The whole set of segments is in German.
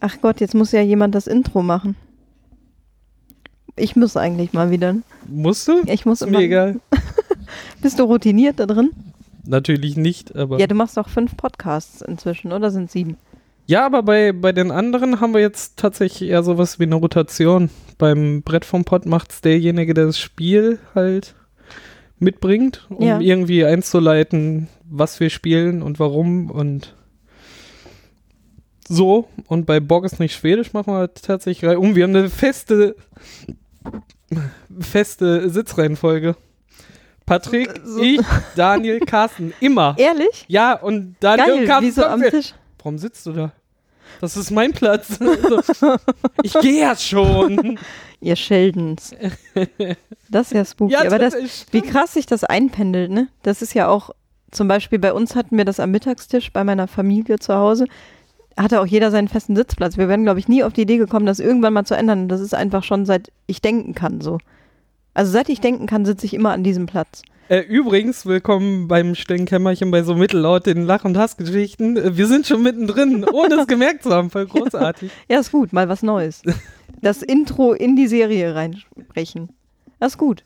Ach Gott, jetzt muss ja jemand das Intro machen. Ich muss eigentlich mal wieder. Musst du? Ich muss Ist immer. mir egal. Bist du routiniert da drin? Natürlich nicht, aber. Ja, du machst doch fünf Podcasts inzwischen, oder sind sieben? Ja, aber bei, bei den anderen haben wir jetzt tatsächlich eher sowas wie eine Rotation. Beim Brett vom Pott macht es derjenige, der das Spiel halt mitbringt, um Ja. irgendwie einzuleiten, was wir spielen und warum und so. Und bei Borg ist nicht Schwedisch machen wir tatsächlich rein um. Wir haben eine feste, feste Sitzreihenfolge. Patrick, So- ich, Daniel, Carsten, immer. Ehrlich? Ja, und Daniel und Geil, Carsten wie so am Tisch. Warum sitzt du da? Das ist mein Platz. So, ich gehe ja schon. Ihr Sheldons. Das ist ja spooky. Aber das, wie krass sich das einpendelt, ne? Das ist ja auch, zum Beispiel bei uns hatten wir das am Mittagstisch bei meiner Familie zu Hause. Hatte auch jeder seinen festen Sitzplatz. Wir wären, glaube ich, nie auf die Idee gekommen, das irgendwann mal zu ändern. Das ist einfach schon seit ich denken kann so. Also seit ich denken kann, sitze ich immer an diesem Platz. Äh, übrigens, willkommen beim stillen Kämmerchen bei so mittellaut den Lach- und Hassgeschichten. Äh, Wir sind schon mittendrin, ohne es gemerkt zu haben. Voll großartig. Ja, ist gut, mal was Neues. Das Intro in die Serie reinsprechen. Das ist gut.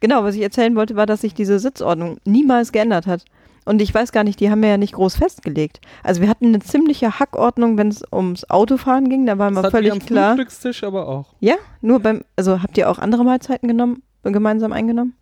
Genau, was ich erzählen wollte, war, dass sich diese Sitzordnung niemals geändert hat. Und ich weiß gar nicht, die haben wir ja nicht groß festgelegt. Also wir hatten eine ziemliche Hackordnung, wenn es ums Autofahren ging, da war Das wir völlig am klar. Frühstückstisch aber auch. Ja, nur beim, also habt ihr auch andere Mahlzeiten genommen, gemeinsam eingenommen?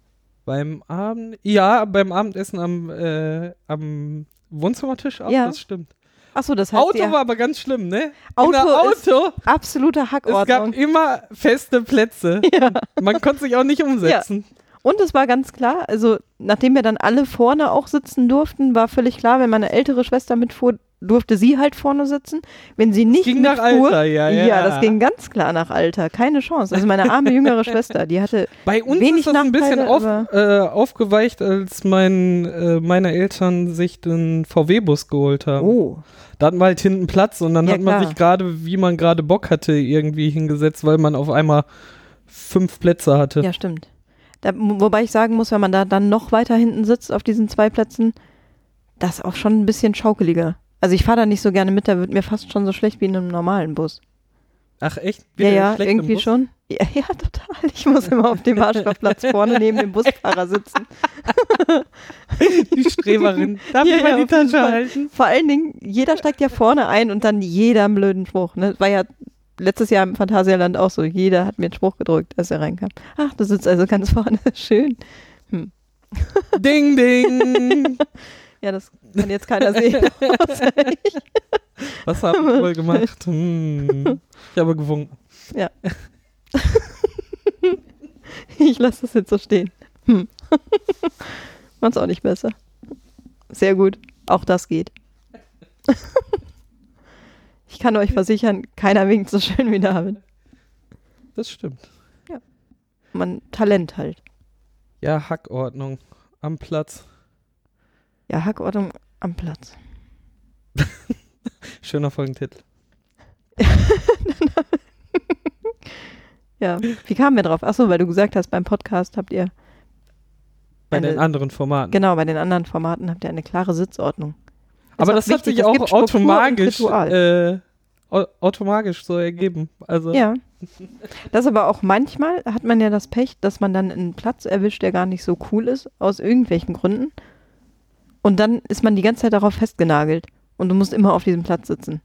Beim Abend, ja, beim Abendessen am, äh, am Wohnzimmertisch auch, Ja. das stimmt. Achso, das heißt, Auto ihr war aber ganz schlimm, ne? Auto Auto, absolute es gab Hackordnung. immer feste Plätze. Ja. Man konnte sich auch nicht umsetzen. Und es war ganz klar, also nachdem wir dann alle vorne auch sitzen durften, war völlig klar, wenn meine ältere Schwester mitfuhr, durfte sie halt vorne sitzen. Wenn sie nicht ging nach mitfuhr, Alter, ja, ja. Ja, das ging ganz klar nach Alter. Keine Chance. Also meine arme jüngere Schwester, die hatte Bei uns Wenig ist das ein bisschen auf, äh, aufgeweicht, als mein, äh, meine Eltern sich den VW-Bus geholt haben. Oh. Da hatten wir halt hinten Platz und dann Ja, hat man klar. sich gerade, wie man gerade Bock hatte, irgendwie hingesetzt, weil man auf einmal fünf Plätze hatte. Ja, stimmt. Da, wobei ich sagen muss, wenn man da dann noch weiter hinten sitzt auf diesen zwei Plätzen, das ist auch schon ein bisschen schaukeliger. Also ich fahre da nicht so gerne mit, da wird mir fast schon so schlecht wie in einem normalen Bus. Ach echt? Ja, Wieder ja, im irgendwie schon. Ja, ja, total. Ich muss immer auf dem Marschlafplatz vorne neben dem Busfahrer sitzen. Die Streberin. Darf Ja, ich mal ja, die Tasche halten? Vor allen Dingen, jeder steigt ja vorne ein und dann jeder einen blöden Spruch. Ne? War ja letztes Jahr im Phantasialand auch so. Jeder hat mir einen Spruch gedrückt, als er reinkam. Ach, du sitzt also ganz vorne. Schön. Ding, ding. Ja, das kann jetzt keiner sehen. ich. Was haben wir wohl gemacht? Hm. Ich habe gewunken. Ich lasse das jetzt so stehen. Hm. Macht's auch nicht besser. Sehr gut. Auch das geht. Ich kann euch versichern, keiner winkt so schön wie David. Das stimmt. Man Talent halt. Ja, Hackordnung. Am Platz. Ja, Hackordnung am Platz. Schöner Folgentitel. Ja, wie kamen wir drauf? Achso, weil du gesagt hast, beim Podcast habt ihr, Bei Eine- den anderen Formaten. genau, bei den anderen Formaten habt ihr eine klare Sitzordnung. Ist Aber das hat wichtig, sich es auch automatisch, äh, automatisch so ergeben. Also Ja. Das aber auch manchmal hat man ja das Pech, dass man dann einen Platz erwischt, der gar nicht so cool ist, aus irgendwelchen Gründen. Und dann ist man die ganze Zeit darauf festgenagelt. Und du musst immer auf diesem Platz sitzen.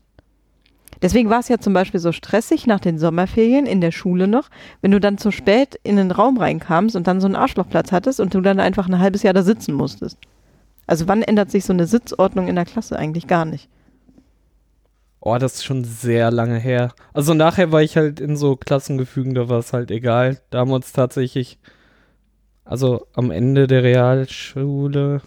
Deswegen war es ja zum Beispiel so stressig nach den Sommerferien in der Schule noch, wenn du dann zu spät in den Raum reinkamst und dann so einen Arschlochplatz hattest und du dann einfach ein halbes Jahr da sitzen musstest. Also wann ändert sich so eine Sitzordnung in der Klasse eigentlich gar nicht? Oh, das ist schon sehr lange her. Also nachher war ich halt in so Klassengefügen, da war es halt egal. Da haben wir uns tatsächlich, also am Ende der Realschule.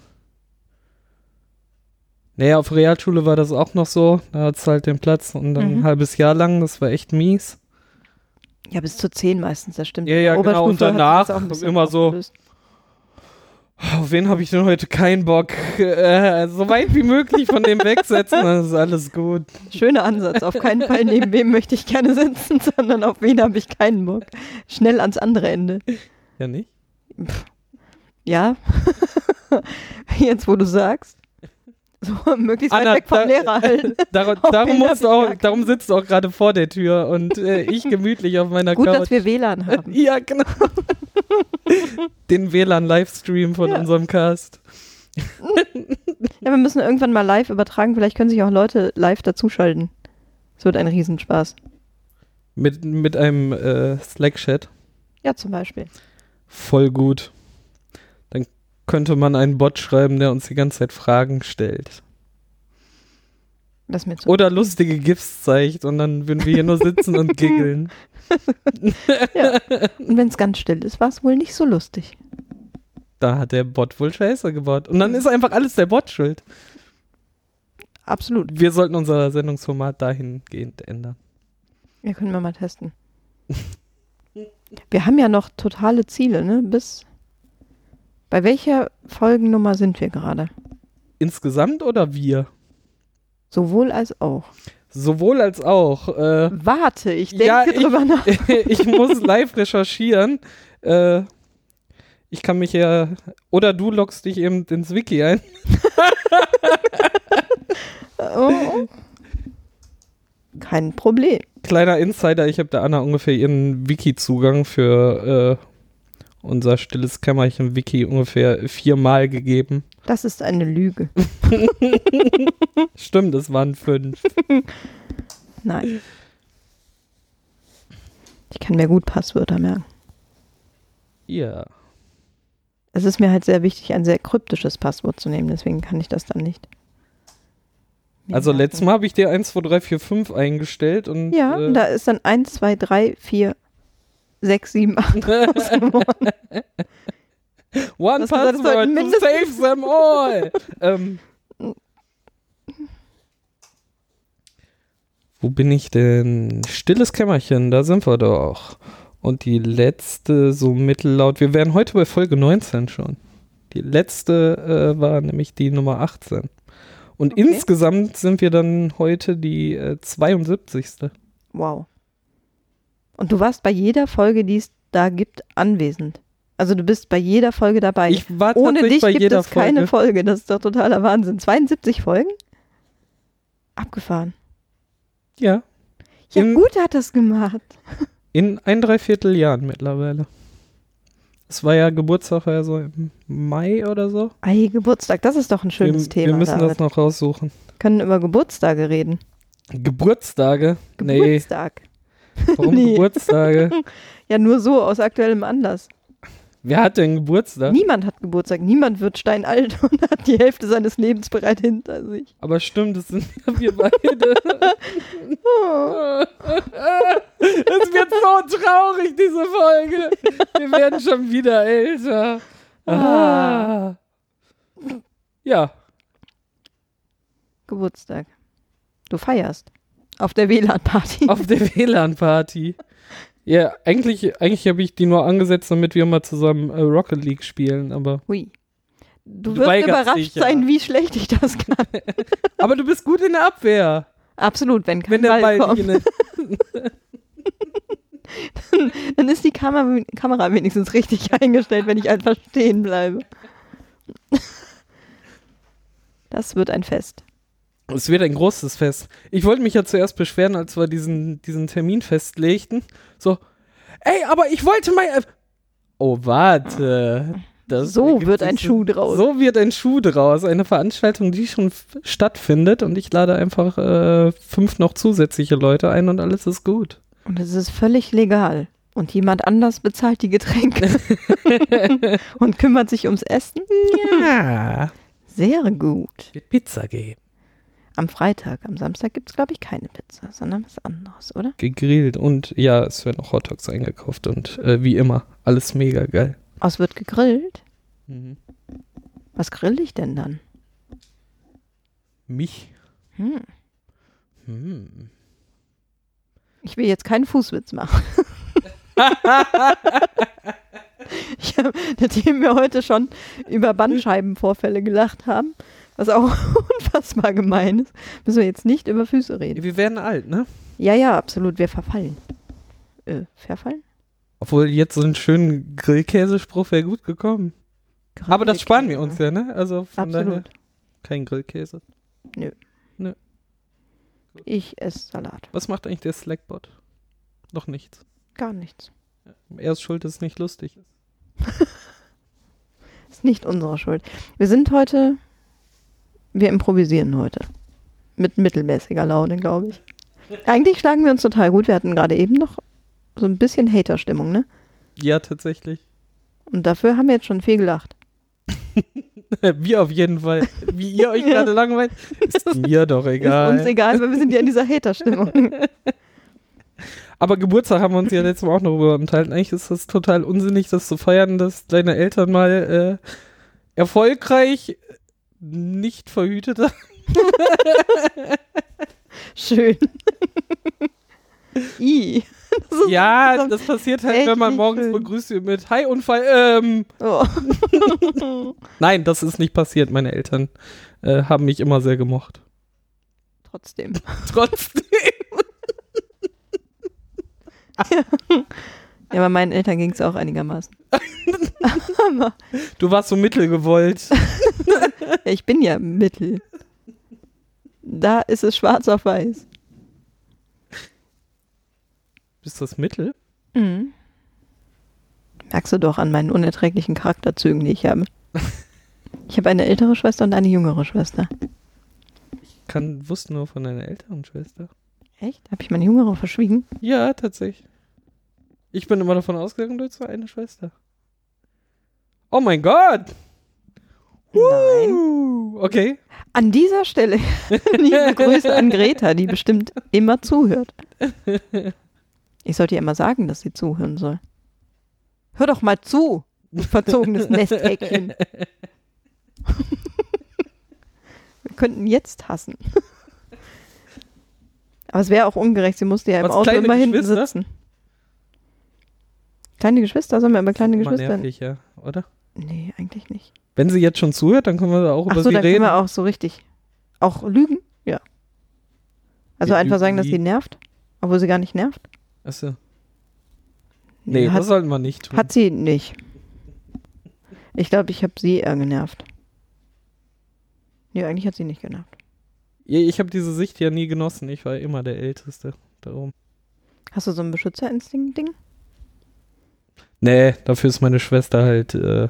Naja, auf Realschule war das auch noch so. Da hat es halt den Platz und dann Mhm. ein halbes Jahr lang, das war echt mies. Ja, bis zu zehn meistens, das stimmt. Ja, ja, genau, und danach immer so-. Auf wen habe ich denn heute keinen Bock? Äh, so weit wie möglich von dem wegsetzen, dann ist alles gut. Schöner Ansatz. Auf keinen Fall neben wem möchte ich gerne sitzen, sondern auf wen habe ich keinen Bock. Schnell ans andere Ende. Ja, nicht? Ja. Jetzt, wo du sagst. So möglichst Anna, weit weg vom da- Lehrer halten. Darum, Auf darum, auch, darum sitzt du auch gerade vor der Tür und äh, ich gemütlich auf meiner Gut, Couch. dass wir WLAN haben. ja, genau. Den WLAN-Livestream von Ja. unserem Cast. Ja, wir müssen irgendwann mal live übertragen. Vielleicht können sich auch Leute live dazuschalten. Es wird ein Riesenspaß. Mit, mit einem äh, Slack-Chat. Ja, zum Beispiel. Voll gut. Könnte man einen Bot schreiben, der uns die ganze Zeit Fragen stellt. Oder lustige GIFs zeigt und dann würden wir hier nur sitzen und giggeln. Und wenn es ganz still ist, war es wohl nicht so lustig. Da hat der Bot wohl Scheiße gebaut. Und dann ist einfach alles der Bot schuld. Absolut. Wir sollten unser Sendungsformat dahingehend ändern. Ja, können wir mal testen. Wir haben ja noch totale Ziele, ne? Bis. Bei welcher Folgennummer sind wir gerade? Insgesamt oder wir? Sowohl als auch. Sowohl als auch. Äh, Warte, ich denke Ja, ich- drüber nach. ich muss live recherchieren. Äh, ich kann mich ja. Oder du loggst dich eben ins Wiki ein. Oh. Kein Problem. Kleiner Insider, ich habe der Anna ungefähr ihren Wiki-Zugang für äh, unser stilles Kämmerchen-Wiki ungefähr viermal gegeben. Das ist eine Lüge. Stimmt, es waren fünf. Nein. Ich kann mir gut Passwörter merken. Ja. Es ist mir halt sehr wichtig, ein sehr kryptisches Passwort zu nehmen, deswegen kann ich das dann nicht. Also merken. letztes Mal habe ich dir 1, 2, 3, 4, 5 eingestellt und Ja, äh, und da ist dann 1, 2, 3, 4, 6, 7, 8 raus geworden. One Das Password to save them all. ähm, wo bin ich denn? Stilles Kämmerchen, da sind wir doch. Und die letzte, so mittellaut, wir wären heute bei Folge 19 schon. Die letzte äh, war nämlich die Nummer 18. Und Okay. insgesamt sind wir dann heute die äh, 72. Wow. Und du warst bei jeder Folge, die es da gibt, anwesend. Also du bist bei jeder Folge dabei. Ich war Ohne dich bei gibt jeder es keine Folge. Folge. Das ist doch totaler Wahnsinn. 72 Folgen? Abgefahren. Ja, Ja, In- gut hat das gemacht. in ein Dreivierteljahren mittlerweile. Es war ja Geburtstag, war ja so im Mai oder so. Ei, Geburtstag, das ist doch ein schönes wir, Thema. Wir müssen David. das noch raussuchen. können über Geburtstage reden. Geburtstage? Nee, Geburtstag. Warum Nee. Geburtstage? Ja, nur so aus aktuellem Anlass. Wer hat denn Geburtstag? Niemand hat Geburtstag. Niemand wird steinalt und hat die Hälfte seines Lebens bereit hinter sich. Aber stimmt, das sind ja wir beide. Oh. Es wird so traurig, diese Folge. Wir werden schon wieder älter. Ah. Ja, Geburtstag. Du feierst. Auf der WLAN-Party. auf der WLAN-Party. Ja, eigentlich, eigentlich habe ich die nur angesetzt, damit wir mal zusammen äh, Rocket League spielen, aber. Hui. Du Du wirst überrascht dich, ja. sein, wie schlecht ich das kann. Aber du bist gut in der Abwehr. Absolut, wenn kein Wenn der Ball, Ball kommt, der- dann ist die Kamera, Kamera wenigstens richtig eingestellt, wenn ich einfach stehen bleibe. Das wird ein Fest. Es wird ein großes Fest. Ich wollte mich ja zuerst beschweren, als wir diesen, diesen Termin festlegten. So, ey, aber ich wollte mal. Oh, warte. Das So wird ein Schuh draus. So wird ein Schuh draus. Eine Veranstaltung, die schon stattfindet und ich lade einfach äh, fünf noch zusätzliche Leute ein und alles ist gut. Und es ist völlig legal. Und jemand anders bezahlt die Getränke und kümmert sich ums Essen. Ja. Sehr gut. Wird Pizza geben. Am Freitag, am Samstag gibt es, glaube ich, keine Pizza, sondern was anderes, oder? Gegrillt und ja, es werden auch Hotdogs eingekauft und äh, wie immer, alles mega geil. Aus wird gegrillt. Mhm. Was grill ich denn dann? Mich. Hm. Hm. Ich will jetzt keinen Fußwitz machen. ich hab, nachdem wir heute schon über Bandscheibenvorfälle gelacht haben, was auch unfassbar gemein ist, müssen wir jetzt nicht über Füße reden. Wir werden alt, ne? Ja, ja, absolut, wir verfallen. Äh, verfallen? Obwohl jetzt so einen schönen Grillkäsespruch wäre gut gekommen. Aber das sparen wir uns ja, ne? Also von daher Absolut. kein Grillkäse. Ich esse Salat. Was macht eigentlich der Slackbot? Noch nichts. Gar nichts. Er ist schuld, dass es nicht lustig ist. Ist nicht unsere Schuld. Wir sind heute, wir improvisieren heute. Mit mittelmäßiger Laune, glaube ich. Eigentlich schlagen wir uns total gut. Wir hatten gerade eben noch so ein bisschen Hater-Stimmung, ne? Ja, tatsächlich. Und dafür haben wir jetzt schon viel gelacht. Wir auf jeden Fall. Wie ihr euch gerade langweilt, ist mir doch Ist egal. uns egal, weil wir sind ja in dieser Hater-Stimmung. Aber Geburtstag haben wir uns ja letztes Mal auch noch darüber unterhalten. Eigentlich ist das total unsinnig, das zu feiern, dass deine Eltern mal äh, erfolgreich nicht verhütet haben. Schön. I. Das Ja, das passiert halt, wenn man morgens schön. begrüßt wird mit Hi Unfall. Ähm, Oh. nein, das ist nicht passiert. Meine Eltern äh, haben mich immer sehr gemocht. Trotzdem. Trotzdem. Ja, bei meinen Eltern ging es auch einigermaßen. Du warst so mittelgewollt. ja, ich bin ja Mittel. Da ist es schwarz auf weiß. Bist das Mittel? Mhm. Merkst du doch an meinen unerträglichen Charakterzügen, die ich habe. Ich habe eine ältere Schwester und eine jüngere Schwester. Kann, wusste nur von deiner älteren Schwester. Echt? Habe ich meine jüngere verschwiegen? Ja, tatsächlich. Ich bin immer davon ausgegangen, du hättest eine Schwester. Oh mein Gott! Nein. Okay. An dieser Stelle liebe Grüße an Greta, die bestimmt immer zuhört. Ich sollte ihr immer sagen, dass sie zuhören soll. Hör doch mal zu, du verzogenes Nesthäkchen. Wir könnten jetzt hassen. Aber es wäre auch ungerecht, sie musste ja im Was, Auto immer hinten sitzen. Kleine Geschwister, sollen wir aber kleine Geschwister? nervig, ja, oder? Nee, eigentlich nicht. Wenn sie jetzt schon zuhört, dann können wir auch Ach über so, sie dann können reden. wir auch so richtig. Auch lügen? Ja. Also Wir einfach sagen, dass sie nervt, obwohl sie gar nicht nervt? Achso. Nee, hat, das sollten wir nicht tun. hat sie nicht. Ich glaube, ich habe sie eher genervt. Nee, eigentlich hat sie nicht genervt. Ja, Ich habe diese Sicht ja nie genossen. Ich war immer der Älteste. Darum. Hast du so ein Beschützerinstinkt-Ding? Nee, dafür ist meine Schwester halt äh,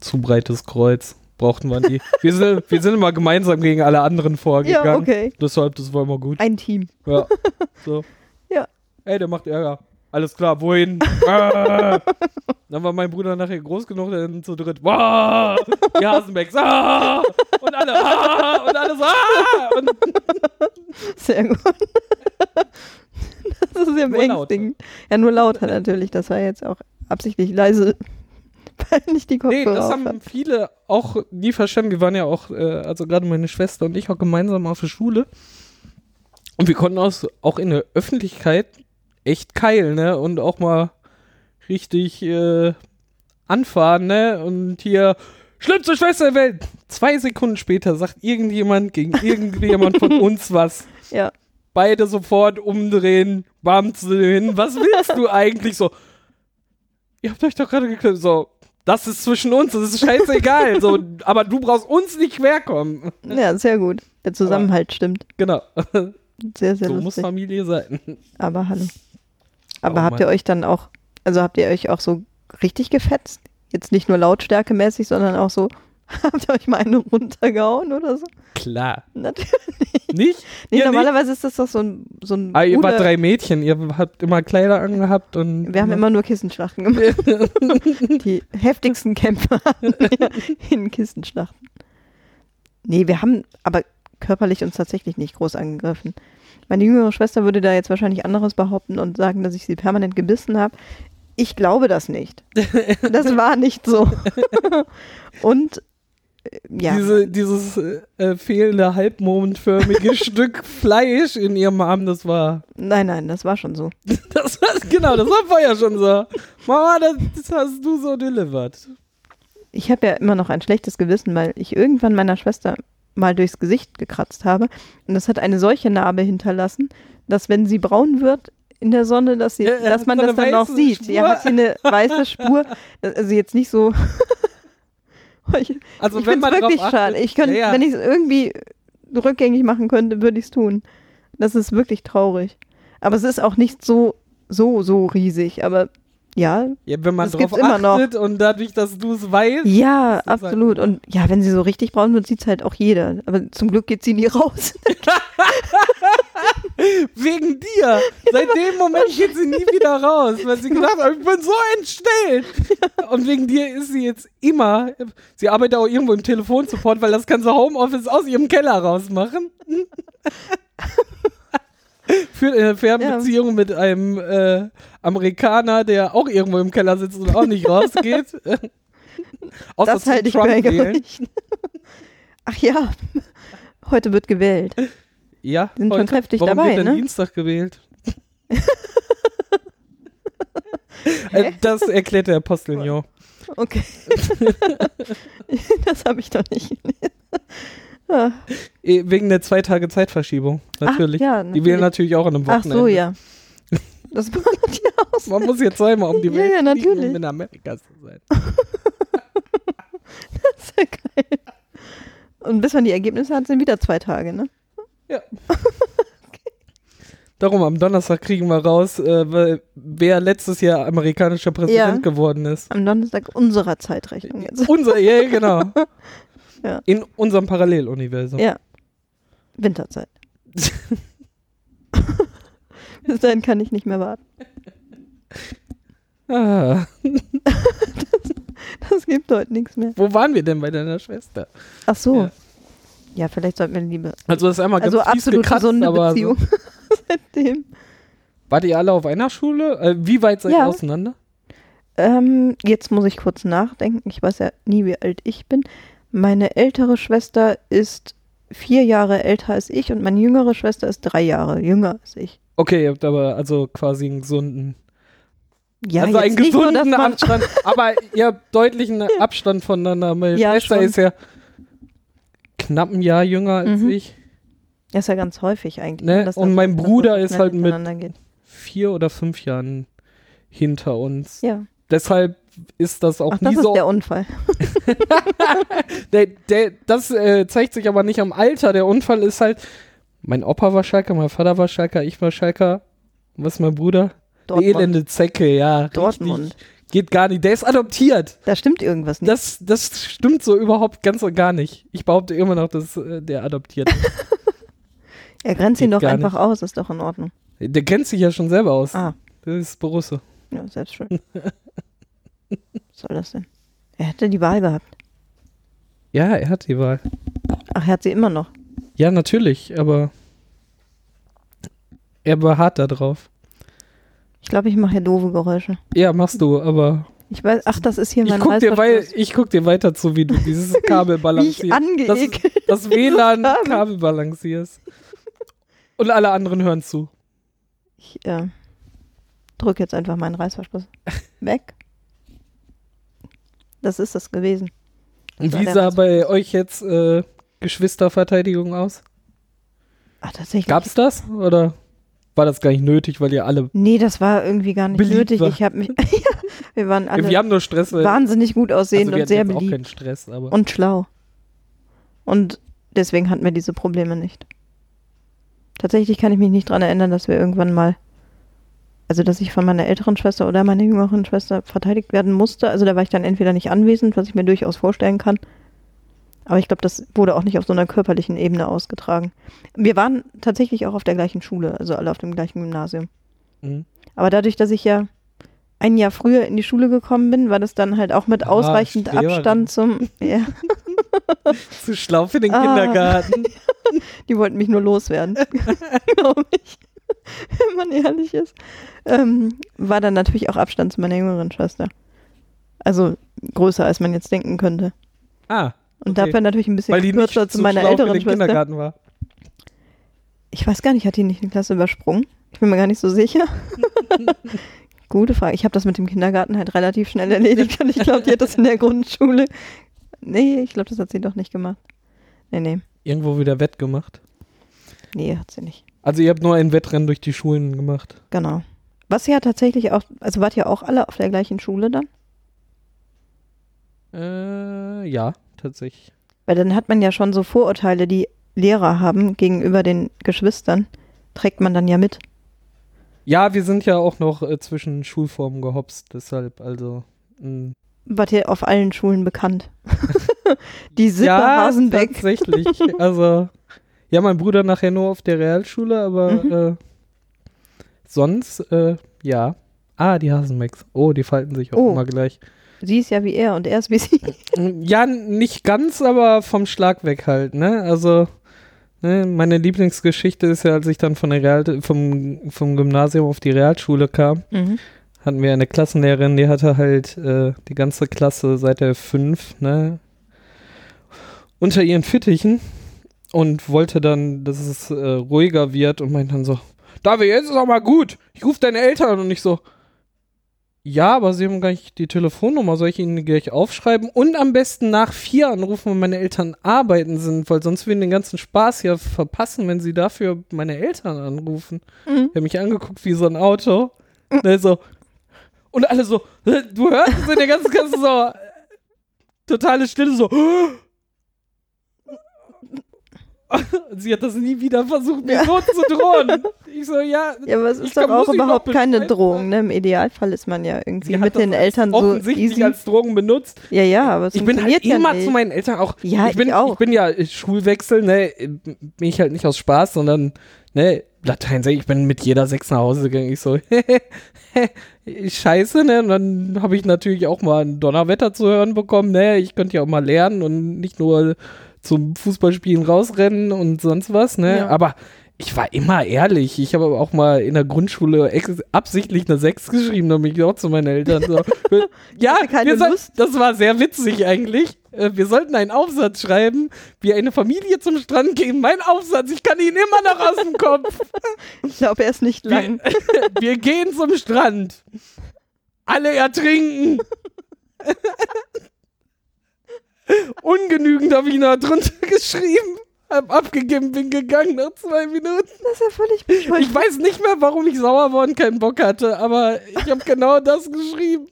zu breites Kreuz. Brauchten wir die. wir, sind, wir sind immer gemeinsam gegen alle anderen vorgegangen. Ja, okay. Deshalb, das war immer gut. Ein Team. Ja. So. Ja. Ey, der macht Ärger. Alles klar, wohin? ah! Dann war mein Bruder nachher groß genug, dann zu dritt. Wow! Die Hasenbecks. Ah! Und alle. Ah! Und alles. Ah! Und Sehr gut. das ist ja beängstigend. Ja, nur lauter natürlich. Das war jetzt auch absichtlich leise, weil nicht die Nee, Kopfhörer das auf haben hat. viele auch nie verstanden. Wir waren ja auch, äh, also gerade meine Schwester und ich auch gemeinsam auf der Schule. Und wir konnten auch, auch in der Öffentlichkeit echt keilen, ne? Und auch mal richtig äh, anfahren, ne? Und hier, schlimmste Schwester der Welt. Zwei Sekunden später sagt irgendjemand gegen irgendjemand von uns was. Ja. Beide sofort umdrehen, bam zu hin. Was willst du eigentlich so? Ihr habt euch doch gerade geklärt. So, das ist zwischen uns, das ist scheißegal. so, aber du brauchst uns nicht querkommen. ja, sehr gut. Der Zusammenhalt stimmt. Genau. Sehr, sehr so muss lustig. Familie sein. Aber hallo. Aber Oh habt ihr euch dann auch, also habt ihr euch auch so richtig gefetzt? Jetzt nicht nur lautstärkemäßig, sondern auch so, habt ihr euch mal eine runtergehauen oder so? Klar. Natürlich. Nicht? Nee, Ihr normalerweise ist das doch so ein, so ein Ah, ihr wart drei Mädchen, ihr habt immer Kleider angehabt und. Wir haben immer nur Kissenschlachten gemacht. Die heftigsten Kämpfe hatten wir in Kissenschlachten. Nee, wir haben aber körperlich uns tatsächlich nicht groß angegriffen. Meine jüngere Schwester würde da jetzt wahrscheinlich anderes behaupten und sagen, dass ich sie permanent gebissen habe. Ich glaube das nicht. Das war nicht so. Und ja, Diese, dieses äh, äh, fehlende halbmondförmige Stück Fleisch in ihrem Arm, das war. nein, nein, das war schon so. Das war genau, das war vorher schon so. Mama, das, das hast du so delivered. Ich habe ja immer noch ein schlechtes Gewissen, weil ich irgendwann meiner Schwester mal durchs Gesicht gekratzt habe. Und das hat eine solche Narbe hinterlassen, dass wenn sie braun wird in der Sonne, dass, sie, Ja, dass man das dann auch sieht. Spur. Ja, hat sie eine weiße Spur. Also jetzt nicht so. ich Also ich wenn finde man es wirklich drauf schade. achtet- Ich könnte, Ja, ja. wenn ich es irgendwie rückgängig machen könnte, würde ich es tun. Das ist wirklich traurig. Aber es ist auch nicht so, so, so riesig. Aber ja, Ja, wenn man drauf gibt's immer noch. achtet und dadurch, dass du es weißt. ja, halt- absolut. Und ja, wenn sie so richtig braun wird, sieht es halt auch jeder. Aber zum Glück geht sie nie raus. Wegen dir. Seit dem Moment geht sie nie wieder raus, weil sie gedacht hat, ich bin so entstellt. Und wegen dir ist sie jetzt immer, sie arbeitet auch irgendwo im Telefonsupport, weil das kann sie Homeoffice aus ihrem Keller rausmachen. Für eine Fernbeziehung mit einem äh, Amerikaner, der auch irgendwo im Keller sitzt und auch nicht rausgeht. Außer das halte ich für. Ach ja, heute wird gewählt. Ja, Sind schon kräftig Warum dabei, wird ne? Dienstag gewählt? Äh, das erklärt der Postillon. Okay. das habe ich doch nicht. Ah, Eh, Wegen der zwei Tage Zeitverschiebung, natürlich. Ach, ja, Die wählen natürlich auch an einem Ach Wochenende. so, ja. Das war ja aus. Man muss jetzt zweimal um die Ja, Welt ja, fliegen, natürlich. um in Amerika zu sein. Sehr geil. Und bis man die Ergebnisse hat, sind wieder zwei Tage, ne? Darum, am Donnerstag kriegen wir raus, äh, wer letztes Jahr amerikanischer Präsident Ja. geworden ist. Am Donnerstag unserer Zeitrechnung jetzt. Unser, ja, ja, genau. Ja. In unserem Paralleluniversum. Ja. Winterzeit. bis dahin kann ich nicht mehr warten. Ah, Das gibt heute nichts mehr. wo waren wir denn bei deiner Schwester? Ach so. Ja. Ja, vielleicht sollten wir Liebe. Also das ist einmal ganz Also absolut gekratzt, gesunde Beziehung. Seitdem. So. Wart ihr alle auf einer Schule? Äh, wie weit seid ihr Ja. auseinander? Ähm, jetzt muss ich kurz nachdenken. Ich weiß ja nie, wie alt ich bin. Meine ältere Schwester ist vier Jahre älter als ich und meine jüngere Schwester ist drei Jahre jünger als ich. Okay, ihr habt aber also quasi einen gesunden Ja, also einen so, gesunden man- Abstand, aber ihr habt deutlichen Abstand voneinander. Meine Ja, Schwester schon. ist ja knapp ein Jahr jünger als Mhm. ich. Das ist ja ganz häufig eigentlich. Ne? dass Und das- mein Bruder das ist halt mit- Geht. Vier oder fünf Jahren hinter uns. Ja, Deshalb ist das auch Ach, nie das so. ist der Unfall. Der, der, das äh, zeigt sich aber nicht am Alter. Der Unfall ist halt, mein Opa war Schalker, mein Vater war Schalker, ich war Schalker. Was ist mein Bruder? Dortmund. elende Zecke, ja. Dortmund. Richtig. Geht gar nicht. Der ist adoptiert. Da stimmt irgendwas nicht. Das, das stimmt so überhaupt ganz und gar nicht. Ich behaupte immer noch, dass äh, der adoptiert ist. er grenzt ihn geht doch gar einfach aus, ist doch in Ordnung. Der kennt sich ja schon selber aus. Ah, Das ist Borusse. ja, selbst schön. Was soll das denn? Er hätte die Wahl gehabt. Ja, er hat die Wahl. Ach, er hat sie immer noch. Ja, natürlich, aber er beharrt da drauf. Ich glaube, ich mache hier doofe Geräusche. Ja, machst du, aber Ich weiß, ach, das ist hier ich mein guck, dir wei ich guck dir weiter zu, wie du dieses Kabel ich balancierst. angeekelt. Das WLAN habe. Kabel balancierst. Und alle anderen hören zu. Ich äh, drücke jetzt einfach meinen Reißverschluss weg. Das ist es gewesen. Und war wie sah bei euch jetzt äh, Geschwisterverteidigung aus? Ach, tatsächlich. Gab's das? Oder war das gar nicht nötig, weil ihr alle. Nee, das war irgendwie gar nicht Beliebt nötig. war. Ich habe mich. wir waren alle wir haben nur Stress. wahnsinnig gut aussehend also wir und sehr jetzt auch beliebt. keinen Stress, aber. Und schlau. Und deswegen hatten wir diese Probleme nicht. Tatsächlich kann ich mich nicht dran erinnern, dass wir irgendwann mal, also dass ich von meiner älteren Schwester oder meiner jüngeren Schwester verteidigt werden musste. Also da war ich dann entweder nicht anwesend, was ich mir durchaus vorstellen kann. Aber ich glaube, das wurde auch nicht auf so einer körperlichen Ebene ausgetragen. Wir waren tatsächlich auch auf der gleichen Schule, also alle auf dem gleichen Gymnasium. Mhm. Aber dadurch, dass ich ja ein Jahr früher in die Schule gekommen bin, war das dann halt auch mit Ah, ausreichend Streberin. Abstand zum. Ja, Zu schlau für den Ah. Kindergarten. die wollten mich nur loswerden, glaube ich. Wenn man ehrlich ist. Ähm, war dann natürlich auch Abstand zu meiner jüngeren Schwester. Also größer, als man jetzt denken könnte. Ah, Und Okay. dafür natürlich ein bisschen weil die nicht kürzer zu zu meiner schlau für älteren Schwester. Kindergarten war. Ich weiß gar nicht, hat die nicht eine Klasse übersprungen? Ich bin mir gar nicht so sicher. Gute Frage. Ich habe das mit dem Kindergarten halt relativ schnell erledigt und ich glaube, die hat das in der Grundschule. Nee, ich glaube, das hat sie doch nicht gemacht. Nee, nee. Irgendwo wieder wettgemacht. Nee, hat sie nicht. Also ihr habt nur ein Wettrennen durch die Schulen gemacht. Genau. Was ja tatsächlich auch, also wart ihr auch alle auf der gleichen Schule dann? Äh, ja, tatsächlich. Weil dann hat man ja schon so Vorurteile, die Lehrer haben gegenüber den Geschwistern, trägt man dann ja mit. Ja, wir sind ja auch noch äh, zwischen Schulformen gehopst, deshalb, also. mh. War hier auf allen Schulen bekannt. die Sippe ja, Hasenbeck. tatsächlich. Also, ja, mein Bruder nachher nur auf der Realschule, aber Mhm. äh, sonst, äh, ja. Ah, die Hasenbecks. Oh, die falten sich auch Oh. immer gleich. Sie ist ja wie er und er ist wie sie. Ja, nicht ganz, aber vom Schlag weg halt, ne? Also, ne, meine Lieblingsgeschichte ist ja, als ich dann von der Real vom, vom Gymnasium auf die Realschule kam, Mhm. hatten wir eine Klassenlehrerin, die hatte halt äh, die ganze Klasse seit der 5, ne, unter ihren Fittichen und wollte dann, dass es äh, ruhiger wird und meint dann so, David, jetzt ist auch mal gut, ich rufe deine Eltern und ich so, ja, aber sie haben gar nicht die Telefonnummer, soll ich ihnen die gleich aufschreiben und am besten nach vier anrufen, wenn meine Eltern arbeiten sind, weil sonst würden den ganzen Spaß ja verpassen, wenn sie dafür meine Eltern anrufen. Mhm. Er hat mich angeguckt wie so ein Auto. Ne, so. Und alle so, "Hä, du hörst es in der ganzen Klasse so, totale Stille, so. Sie hat das nie wieder versucht, mir Ja. zu drohen. Ich so, ja. Ja, aber es ich ist doch auch überhaupt keine. Drohung. Ne? Im Idealfall ist man ja irgendwie mit den Eltern so offensichtlich easy. als Drogen benutzt. Ja, ja, aber es Ich bin halt ja immer nicht. zu meinen Eltern auch. Ja, ich bin, ich auch. bin ja äh, Schulwechsel, ne, bin ich halt nicht aus Spaß, sondern, ne, Latein, ich bin mit jeder Sechs nach Hause gegangen. Ich so, scheiße, ne, und dann habe ich natürlich auch mal ein Donnerwetter zu hören bekommen, ne, ich könnte ja auch mal lernen und nicht nur zum Fußballspielen rausrennen und sonst was, ne, Ja. aber ich war immer ehrlich. Ich habe aber auch mal in der Grundschule absichtlich eine 6 geschrieben, damit ich auch zu meinen Eltern so. ja, keine wir Lust. das war sehr witzig eigentlich. Äh, Wir sollten einen Aufsatz schreiben, wie eine Familie zum Strand gehen. Mein Aufsatz, ich kann ihn immer noch aus dem Kopf. Ich glaube, er ist nicht lang. Wir gehen zum Strand. Alle ertrinken. Ungenügend habe ich noch drunter geschrieben. Hab abgegeben, bin gegangen nach zwei Minuten. Das ist ja völlig bescheuert. Ich weiß nicht mehr, warum ich sauer war und keinen Bock hatte, aber ich habe genau das geschrieben.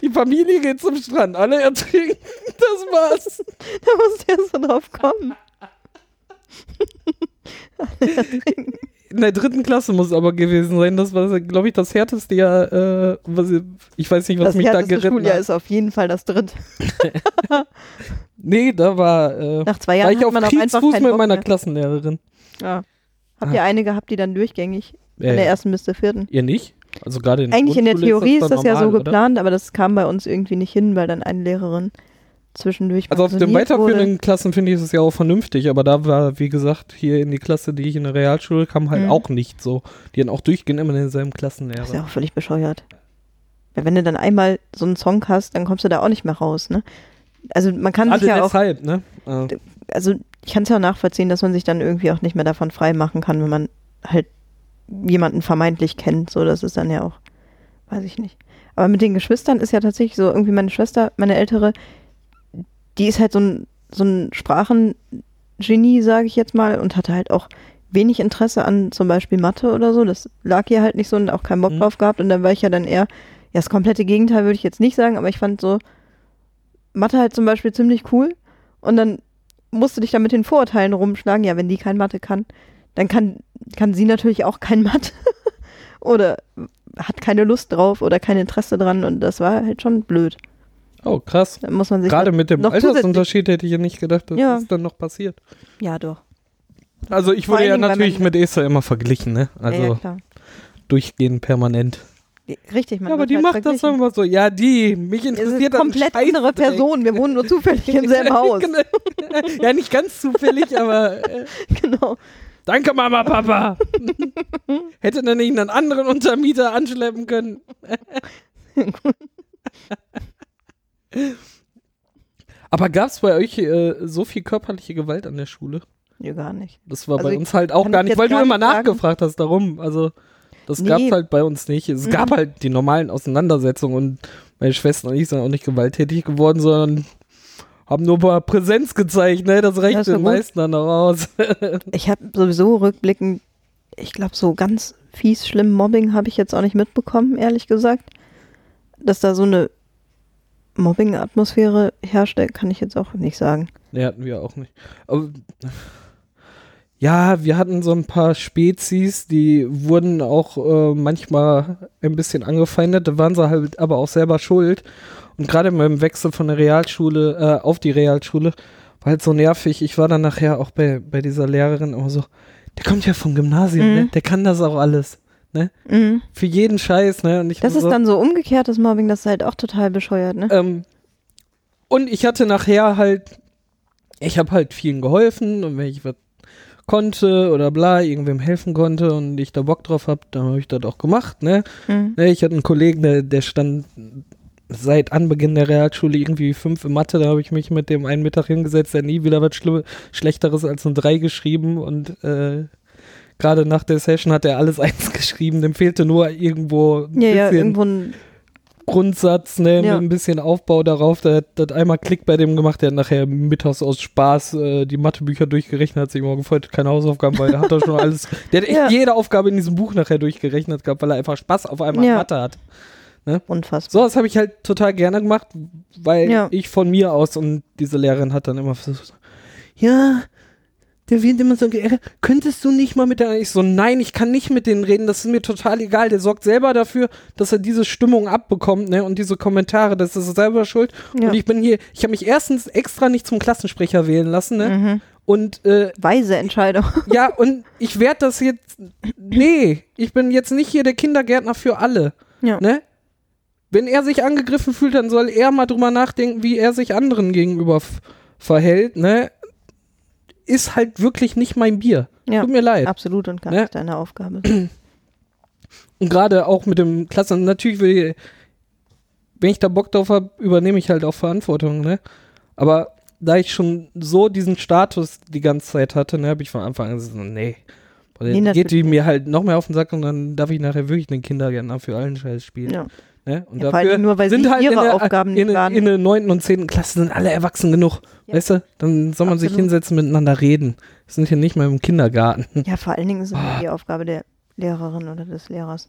Die Familie geht zum Strand, alle ertrinken. Das war's. Da musst du erst so drauf kommen. In der dritten Klasse muss es aber gewesen sein. Das war, glaube ich, das härteste Jahr. Äh, was ich, ich weiß nicht, was das mich da geritten Schuljahr hat. ist auf jeden Fall das dritte. Nee, da war, äh, Nach zwei war Jahren ich hat auf man Kriegsfuß mit meiner mehr. Klassenlehrerin. Ja. Habt Ah. ihr eine gehabt, die dann durchgängig Äh, von der ersten bis zur vierten? Ihr nicht? Also gerade in der Eigentlich in der Theorie ist das, doch ja so normal, oder? geplant, aber das kam bei uns irgendwie nicht hin, weil dann eine Lehrerin zwischendurch Also auf den weiterführenden wurde. Klassen finde ich es ja auch vernünftig, aber da war, wie gesagt, hier in die Klasse, die ich in der Realschule kam, halt Mhm. auch nicht so. Die hatten auch durchgehend immer denselben Das ist Klassenlehrer. ja auch völlig bescheuert. Weil wenn du dann einmal so einen Song hast, dann kommst du da auch nicht mehr raus, ne? Also man kann Alle sich ja auch, deshalb, ne? Äh, also ich kann es ja auch nachvollziehen, dass man sich dann irgendwie auch nicht mehr davon frei machen kann, wenn man halt jemanden vermeintlich kennt. So, das ist dann ja auch, weiß ich nicht. Aber mit den Geschwistern ist ja tatsächlich so, irgendwie meine Schwester, meine ältere, die ist halt so ein, so ein Sprachengenie, sage ich jetzt mal, und hatte halt auch wenig Interesse an zum Beispiel Mathe oder so. Das lag ihr halt nicht so und auch keinen Bock Mhm. drauf gehabt. Und dann war ich ja dann eher, ja, das komplette Gegenteil würde ich jetzt nicht sagen, aber ich fand so Mathe halt zum Beispiel ziemlich cool. Und dann musst du dich da mit den Vorurteilen rumschlagen. Ja, wenn die kein Mathe kann, dann kann, kann sie natürlich auch kein Mathe. oder hat keine Lust drauf oder kein Interesse dran. Und das war halt schon blöd. Oh, krass. Da muss man sich Gerade halt mit dem Altersunterschied hätte ich ja nicht gedacht, dass Ja. das dann noch passiert. Ja, doch. Also ich wurde ja natürlich mit Esther immer verglichen, ne? Also ja, ja, klar. durchgehend permanent. Richtig, man ja, aber die halt macht das immer so. Ja, die, mich interessiert eine komplett das andere Person. Wir wohnen nur zufällig im selben Haus. Genau. ja, nicht ganz zufällig, aber äh, genau. danke Mama, Papa. Hätte dann nicht einen anderen Untermieter anschleppen können. Aber gab es bei euch äh, so viel körperliche Gewalt an der Schule? Nee, gar nicht. Das war Also bei uns halt auch gar nicht, weil du gar immer nicht sagen. nachgefragt hast darum. Also das Nee. gab's halt bei uns nicht. Es Mhm. gab halt die normalen Auseinandersetzungen und meine Schwester und ich sind auch nicht gewalttätig geworden, sondern haben nur mal Präsenz gezeigt, ne? Das reicht Das den meisten dann auch aus. Ich habe sowieso rückblickend, ich glaube, so ganz fies schlimm Mobbing habe ich jetzt auch nicht mitbekommen, ehrlich gesagt. Dass da so eine Mobbing-Atmosphäre herrscht, kann ich jetzt auch nicht sagen. ne, hatten wir auch nicht. Aber ja, wir hatten so ein paar Spezies, die wurden auch äh, manchmal ein bisschen angefeindet, da waren sie halt aber auch selber schuld. Und gerade beim Wechsel von der Realschule äh, auf die Realschule war halt so nervig. Ich war dann nachher auch bei, bei dieser Lehrerin immer so, der kommt ja vom Gymnasium, Mhm. ne? Der kann das auch alles. Ne? Mhm. Für jeden Scheiß, ne? Und ich Das ist so, dann so umgekehrtes Mobbing, das ist halt auch total bescheuert, ne? ähm, und ich hatte nachher halt, ich habe halt vielen geholfen und wenn ich was konnte oder bla, irgendwem helfen konnte und ich da Bock drauf hab, dann habe ich das auch gemacht, ne? Mhm. Ne, Ich hatte einen Kollegen, der, der stand seit Anbeginn der Realschule irgendwie fünf in Mathe, da habe ich mich mit dem einen Mittag hingesetzt, der nie wieder was Schlimm Schlechteres als ein Drei geschrieben und äh, gerade nach der Session hat er alles eins geschrieben, dem fehlte nur irgendwo ein Ja, ja, bisschen irgendwo ein, Grundsatz, ne, Ja. mit ein bisschen Aufbau darauf, der hat das einmal Klick bei dem gemacht, der hat nachher mittags aus Spaß äh, die Mathebücher durchgerechnet, hat sich immer gefreut, keine Hausaufgaben, weil der hat da schon alles, der hat echt Ja. jede Aufgabe in diesem Buch nachher durchgerechnet gehabt, weil er einfach Spaß auf einmal Ja. Mathe hat. unfassbar. So, das habe ich halt total gerne gemacht, weil Ja. ich von mir aus und diese Lehrerin hat dann immer versucht, ja, der wird immer so könntest du nicht mal mit der, ich so, nein, ich kann nicht mit denen reden, das ist mir total egal, der sorgt selber dafür, dass er diese Stimmung abbekommt, ne, und diese Kommentare, das ist er selber schuld Ja. und ich bin hier, ich habe mich erstens extra nicht zum Klassensprecher wählen lassen, ne, Mhm. und äh, Weise Entscheidung. ja, und ich werde das jetzt, nee, ich bin jetzt nicht hier der Kindergärtner für alle. Ja. Ne? Wenn er sich angegriffen fühlt, dann soll er mal drüber nachdenken, wie er sich anderen gegenüber verhält, ne? Ist halt wirklich nicht mein Bier. Ja. Tut mir leid. Absolut und gar Ne? nicht deine Aufgabe. Und gerade auch mit dem Klassen, natürlich will, wenn ich da Bock drauf habe, übernehme ich halt auch Verantwortung, ne? Aber da ich schon so diesen Status die ganze Zeit hatte, ne, habe ich von Anfang an gesagt, nee. Boah, Nee, geht die mir halt noch mehr auf den Sack und dann darf ich nachher wirklich den Kindergärtner für allen Scheiß spielen. Ja. Ne? Und Ja, allem nur, weil sie ihre in der, Aufgaben in, nicht in der 9. und 10. Klasse sind alle erwachsen genug. Ja. Weißt du? Dann soll man sich hinsetzen, miteinander reden. Wir sind hier nicht mehr im Kindergarten. Ja, vor allen Dingen ist es Ah. die Aufgabe der Lehrerin oder des Lehrers.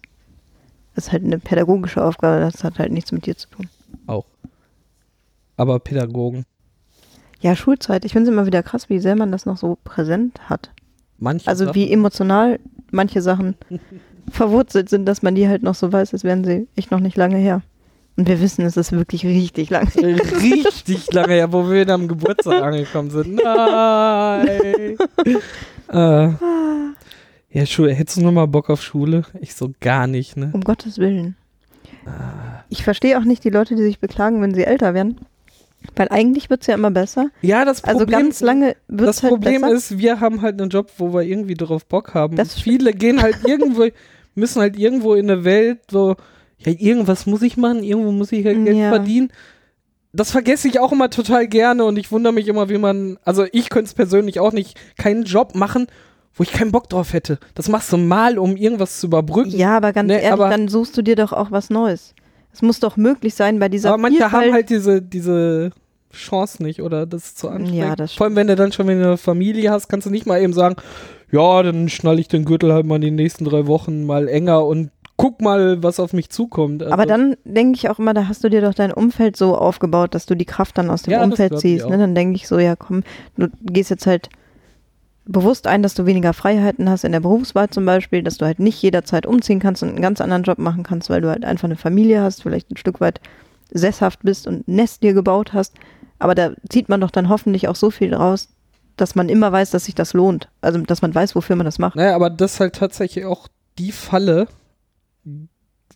Das ist halt eine pädagogische Aufgabe, das hat halt nichts mit dir zu tun. Auch. Aber Pädagogen, Ja, Schulzeit. Ich finde es immer wieder krass, wie sehr man das noch so präsent hat. manche Also Sachen- wie emotional manche Sachen verwurzelt sind, dass man die halt noch so weiß, als wären sie echt noch nicht lange her. Und wir wissen, es ist wirklich richtig lange. richtig lange her, wo wir am Geburtstag angekommen sind. Nein. äh, ja, Schule. Hättest du noch mal Bock auf Schule? Ich so gar nicht, ne? Um Gottes Willen. Ich verstehe auch nicht die Leute, die sich beklagen, wenn sie älter werden. Weil eigentlich wird es ja immer besser. Ja, das Problem, Also ganz lange wird das halt Problem besser. ist, wir haben halt einen Job, wo wir irgendwie drauf Bock haben. Das Viele gehen halt irgendwo, müssen halt irgendwo in eine Welt, wo, ja, irgendwas muss ich machen, irgendwo muss ich halt Geld Ja. verdienen. Das vergesse ich auch immer total gerne und ich wundere mich immer, wie man, also ich könnte es persönlich auch nicht, keinen Job machen, wo ich keinen Bock drauf hätte. Das machst du mal, um irgendwas zu überbrücken. Ja, aber ganz Ne, ehrlich, aber- dann suchst du dir doch auch was Neues. Es muss doch möglich sein bei dieser Aber manche Vielfalt. haben halt diese, diese Chance nicht oder das ist zu anstrengend. Ja, das Vor allem, wenn du dann schon wieder eine Familie hast, kannst du nicht mal eben sagen, ja, dann schnall ich den Gürtel halt mal in den nächsten drei Wochen mal enger und guck mal, was auf mich zukommt. Also, aber dann denke ich auch immer, da hast du dir doch dein Umfeld so aufgebaut, dass du die Kraft dann aus dem Ja, Umfeld ziehst. Ne? Dann denke ich so, ja komm, du gehst jetzt halt bewusst ein, dass du weniger Freiheiten hast in der Berufswahl zum Beispiel, dass du halt nicht jederzeit umziehen kannst und einen ganz anderen Job machen kannst, weil du halt einfach eine Familie hast, vielleicht ein Stück weit sesshaft bist und ein Nest dir gebaut hast. Aber da zieht man doch dann hoffentlich auch so viel raus, dass man immer weiß, dass sich das lohnt. Also, dass man weiß, wofür man das macht. Naja, aber das ist halt tatsächlich auch die Falle,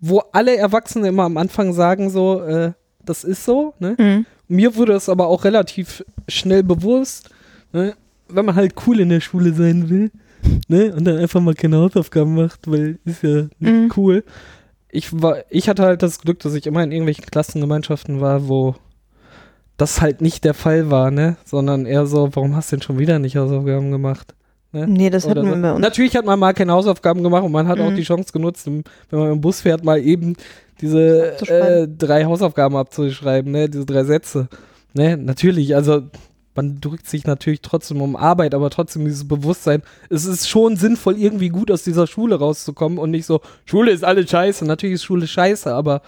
wo alle Erwachsene immer am Anfang sagen so, äh, das ist so, ne? Mhm. Mir wurde es aber auch relativ schnell bewusst, ne? wenn man halt cool in der Schule sein will, ne? Und dann einfach mal keine Hausaufgaben macht, weil ist ja nicht Mhm. cool. Ich war, ich hatte halt das Glück, dass ich immer in irgendwelchen Klassengemeinschaften war, wo das halt nicht der Fall war, ne? Sondern eher so, warum hast du denn schon wieder nicht Hausaufgaben gemacht? Ne? Nee, das Oder hatten so. wir bei uns. Natürlich hat man mal keine Hausaufgaben gemacht und man hat auch Mhm. die Chance genutzt, wenn man im Bus fährt, mal eben diese äh, drei Hausaufgaben abzuschreiben, ne? diese drei Sätze. Ne? Natürlich, also man drückt sich natürlich trotzdem um Arbeit, aber trotzdem dieses Bewusstsein, es ist schon sinnvoll, irgendwie gut aus dieser Schule rauszukommen und nicht so, Schule ist alles scheiße. Natürlich ist Schule scheiße, aber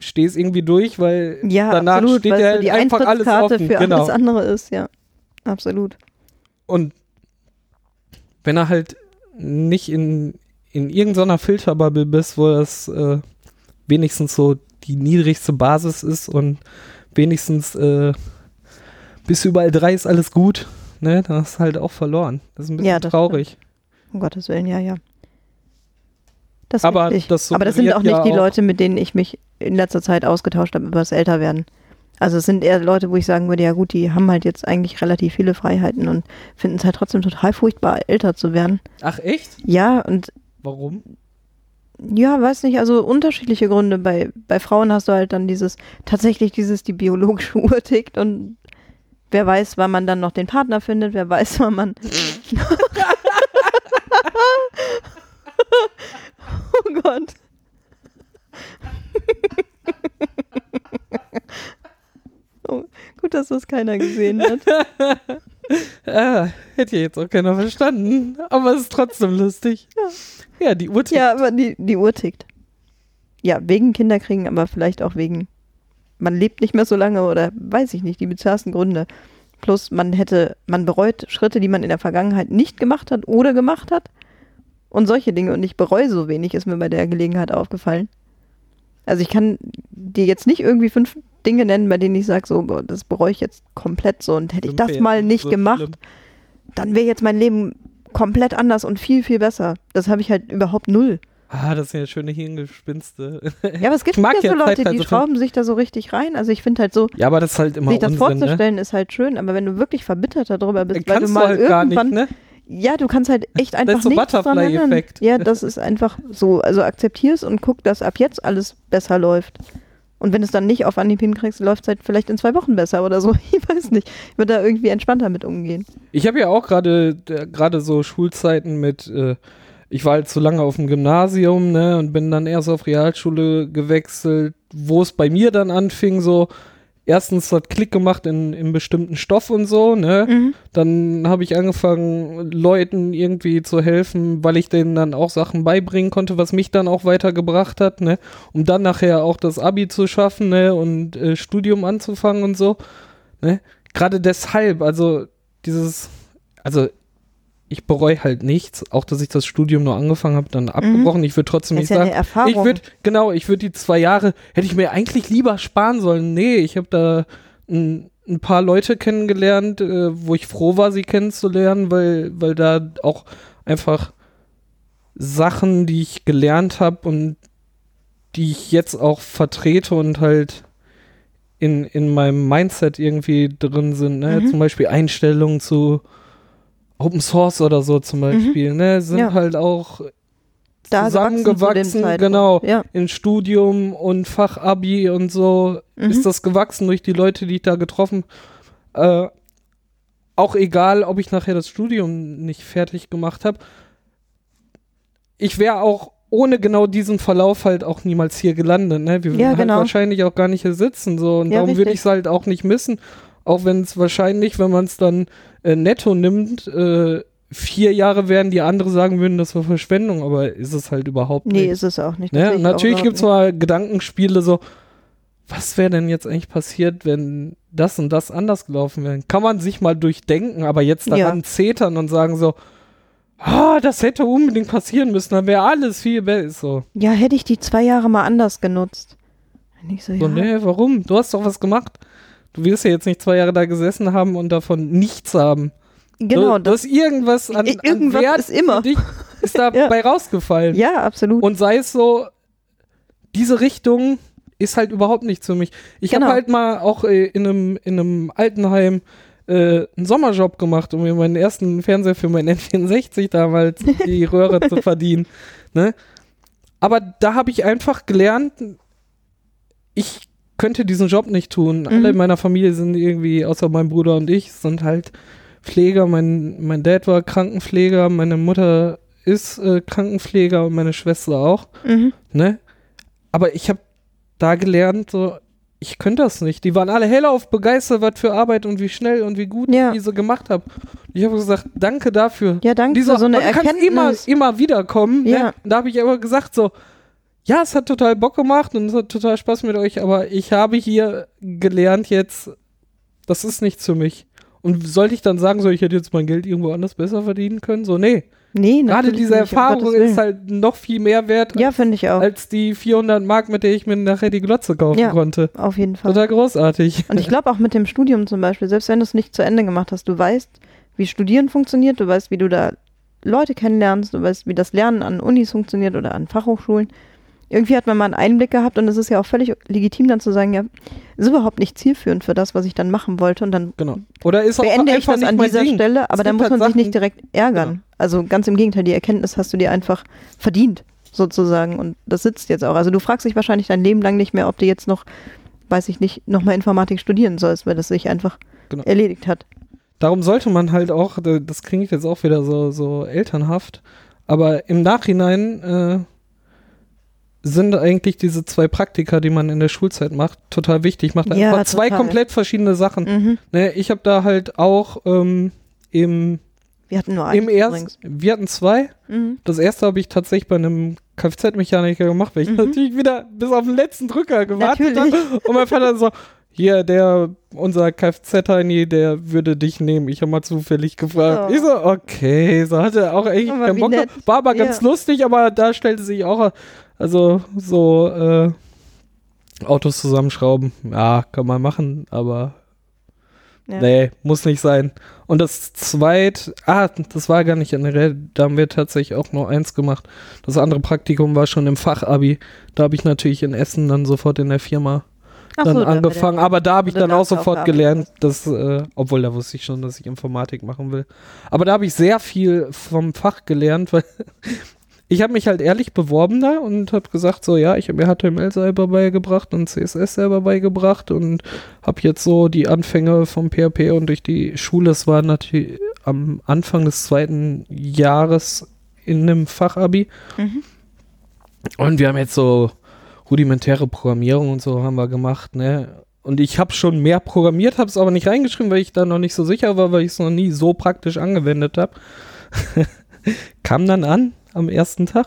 steh es irgendwie durch, weil Ja, danach absolut, steht ja so die einfach alles offen. für genau. alles andere ist, ja. Absolut. Und wenn er halt nicht in, in irgendeiner Filterbubble bist, wo das äh, wenigstens so die niedrigste Basis ist und wenigstens äh, bis überall drei ist alles gut, ne, dann hast du halt auch verloren. Das ist ein bisschen Ja, traurig. Um Gottes Willen, ja, ja. Das Aber das Aber das sind auch nicht ja die auch- Leute, mit denen ich mich in letzter Zeit ausgetauscht habe über das Älterwerden. Also es sind eher Leute, wo ich sagen würde, ja gut, die haben halt jetzt eigentlich relativ viele Freiheiten und finden es halt trotzdem total furchtbar, älter zu werden. Ach echt? Ja, und Warum? ja, weiß nicht, also unterschiedliche Gründe. Bei, bei Frauen hast du halt dann dieses, tatsächlich dieses, die biologische Uhr tickt und wer weiß, wann man dann noch den Partner findet, wer weiß, wann man. oh Gott. oh, gut, dass das keiner gesehen hat. Ah, hätte ja jetzt auch keiner verstanden, aber es ist trotzdem lustig. Ja, die Uhr tickt. Ja, aber die, die Uhr tickt. Ja, wegen Kinderkriegen, aber vielleicht auch wegen, man lebt nicht mehr so lange oder weiß ich nicht, die bizarrsten Gründe. Plus man hätte, man bereut Schritte, die man in der Vergangenheit nicht gemacht hat oder gemacht hat. Und solche Dinge. Und ich bereue so wenig, ist mir bei der Gelegenheit aufgefallen. Also ich kann dir jetzt nicht irgendwie fünf Dinge nennen, bei denen ich sage, so, das bereue ich jetzt komplett so. Und hätte ich das mal nicht so gemacht, schlimm? dann wäre jetzt mein Leben komplett anders und viel, viel besser. Das habe ich halt überhaupt null. Ah, das sind ja schöne Hirngespinste. Ja, aber es gibt ja so Leute, die Zeitreise- schrauben sich da so richtig rein. Also ich finde halt so, Ja, aber das ist halt immer sich das Unsinn, ne? vorzustellen, ist halt schön, aber wenn du wirklich verbittert darüber bist, weil du Kannst mal halt gar nicht, irgendwann, ne? Ja, du kannst halt echt einfach ist so nichts. Butterfly-Effekt. Ja, das ist einfach so, also akzeptier's und guck, dass ab jetzt alles besser läuft. Und wenn es dann nicht auf Anhieb hinkriegst, läuft es halt vielleicht in zwei Wochen besser oder so. Ich weiß nicht. Ich würde da irgendwie entspannter mit umgehen. Ich habe ja auch gerade äh, gerade so Schulzeiten mit, äh, ich war halt zu lange auf dem Gymnasium, ne, und bin dann erst auf Realschule gewechselt, wo es bei mir dann anfing, so erstens hat Klick gemacht in, in bestimmten Stoff und so, ne. Dann habe ich angefangen, Leuten irgendwie zu helfen, weil ich denen dann auch Sachen beibringen konnte, was mich dann auch weitergebracht hat, ne? Um dann nachher auch das Abi zu schaffen, ne? Und äh, Studium anzufangen und so, ne? Gerade deshalb, also dieses, also ich bereue halt nichts, auch dass ich das Studium nur angefangen habe, dann abgebrochen. Ich würde trotzdem Mhm. Das nicht ja sagen, Erfahrung. ich würde, genau, ich würde die zwei Jahre, hätte ich mir eigentlich lieber sparen sollen. Nee, ich habe da ein, ein paar Leute kennengelernt, äh, wo ich froh war, sie kennenzulernen, weil, weil da auch einfach Sachen, die ich gelernt habe und die ich jetzt auch vertrete und halt in, in meinem Mindset irgendwie drin sind, ne? Mhm. Zum Beispiel Einstellungen zu Open Source oder so zum Beispiel, ne? Sind Mhm. Ja. halt auch da zusammengewachsen, zu genau. Ja. in Studium und Fachabi und so Mhm. ist das gewachsen durch die Leute, die ich da getroffen. Äh, auch egal, ob ich nachher das Studium nicht fertig gemacht habe. Ich wäre auch ohne genau diesen Verlauf halt auch niemals hier gelandet. Ne? Wir Ja, würden halt genau. wahrscheinlich auch gar nicht hier sitzen. So. Und Ja, darum würde ich es halt auch nicht missen. Auch wenn es wahrscheinlich, wenn man es dann äh, netto nimmt, äh, vier Jahre wären, die andere sagen würden, das war Verschwendung, aber ist es halt überhaupt Nee, nicht. ist es auch nicht. Ne? natürlich gibt es mal Gedankenspiele so, was wäre denn jetzt eigentlich passiert, wenn das und das anders gelaufen wäre? Kann man sich mal durchdenken, aber jetzt Ja. daran zetern und sagen so, ah, das hätte unbedingt passieren müssen, dann wäre alles viel besser. So, Ja, hätte ich die zwei Jahre mal anders genutzt. Und ich so, so ja, nee, warum? Du hast doch was gemacht. Du wirst ja jetzt nicht zwei Jahre da gesessen haben und davon nichts haben. genau. du, hast irgendwas an, irgendwas an Wert ist immer. ist dabei rausgefallen. ja, absolut. Und sei es so, diese Richtung ist halt überhaupt nichts für mich. Ich Genau. habe halt mal auch äh, in, einem, in einem Altenheim äh, einen Sommerjob gemacht, um mir meinen ersten Fernseher für meinen N64 damals die Röhre zu verdienen. Ne? Aber da habe ich einfach gelernt, ich könnte diesen Job nicht tun. Alle in meiner Familie sind irgendwie, außer mein Bruder und ich, sind halt Pfleger. Mein, mein Dad war Krankenpfleger, meine Mutter ist äh, Krankenpfleger und meine Schwester auch. Mhm. Ne? Aber ich habe da gelernt, so, ich könnte das nicht. Die waren alle hellauf begeistert, was für Arbeit und wie schnell und wie gut Ja. ich diese gemacht habe. Ich habe gesagt, danke dafür. Ja, danke Dieser, für so eine du kannst immer, Erkenntnis. immer wieder kommen. Ja. Ne? Da habe ich aber gesagt, so, ja, es hat total Bock gemacht und es hat total Spaß mit euch, aber ich habe hier gelernt jetzt, das ist nichts für mich. Und sollte ich dann sagen, so, ich hätte jetzt mein Geld irgendwo anders besser verdienen können? So, nee. Nee, Gerade diese Erfahrung ist halt noch viel mehr wert Ja, finde ich auch. als die 400 Mark, mit der ich mir nachher die Glotze kaufen Ja. konnte. Auf jeden Fall. Total großartig. Und ich glaube auch mit dem Studium zum Beispiel, selbst wenn du es nicht zu Ende gemacht hast, du weißt, wie Studieren funktioniert, du weißt, wie du da Leute kennenlernst, du weißt, wie das Lernen an Unis funktioniert oder an Fachhochschulen. Irgendwie hat man mal einen Einblick gehabt und es ist ja auch völlig legitim dann zu sagen, ja, ist überhaupt nicht zielführend für das, was ich dann machen wollte und dann Genau. Oder ist auch beende ich das an dieser Ding. Stelle, aber dann muss man halt sich nicht Sachen- direkt ärgern. Genau. Also ganz im Gegenteil, die Erkenntnis hast du dir einfach verdient, sozusagen. Und das sitzt jetzt auch. Also du fragst dich wahrscheinlich dein Leben lang nicht mehr, ob du jetzt noch, weiß ich nicht, nochmal Informatik studieren sollst, weil das sich einfach Genau. erledigt hat. Darum sollte man halt auch, da- das klingt jetzt auch wieder so, so elternhaft, aber im Nachhinein äh, sind eigentlich diese zwei Praktika, die man in der Schulzeit macht, total wichtig. Macht Ja, einfach zwei total. komplett verschiedene Sachen. Mhm. Ne, ich habe da halt auch ähm, im, Wir hatten nur im eins ersten, übrigens. wir hatten zwei. Mhm. Das erste habe ich tatsächlich bei einem Kfz-Mechaniker gemacht, weil ich Mhm. natürlich wieder bis auf den letzten Drücker gewartet habe. Und mein Vater so, hier, der, unser Kfz-Heini, der würde dich nehmen. Ich habe mal zufällig gefragt. Oh. Ich so, okay, so hatte auch eigentlich Aber keinen Bock. nett. War aber ganz Ja. lustig, aber da stellte sich auch, also so, äh, Autos zusammenschrauben, ja, kann man machen, aber Ja. Nee, muss nicht sein. Und das zweit, ah, das war gar nicht generell, da haben wir tatsächlich auch nur eins gemacht. Das andere Praktikum war schon im Fachabi. Da habe ich natürlich in Essen dann sofort in der Firma Ach dann so, angefangen. der- Aber da habe ich dann auch sofort gelernt, dass, äh, obwohl da wusste ich schon, dass ich Informatik machen will. Aber da habe ich sehr viel vom Fach gelernt, weil ich habe mich halt ehrlich beworben da und habe gesagt, so ja, ich habe mir HTML selber beigebracht und CSS selber beigebracht und habe jetzt so die Anfänge vom PHP und durch die Schule, es war natürlich am Anfang des zweiten Jahres in einem Fachabi Mhm. und wir haben jetzt so rudimentäre Programmierung und so haben wir gemacht, ne? Und ich habe schon mehr programmiert, habe es aber nicht reingeschrieben, weil ich da noch nicht so sicher war, weil ich es noch nie so praktisch angewendet habe. Kam dann an am ersten Tag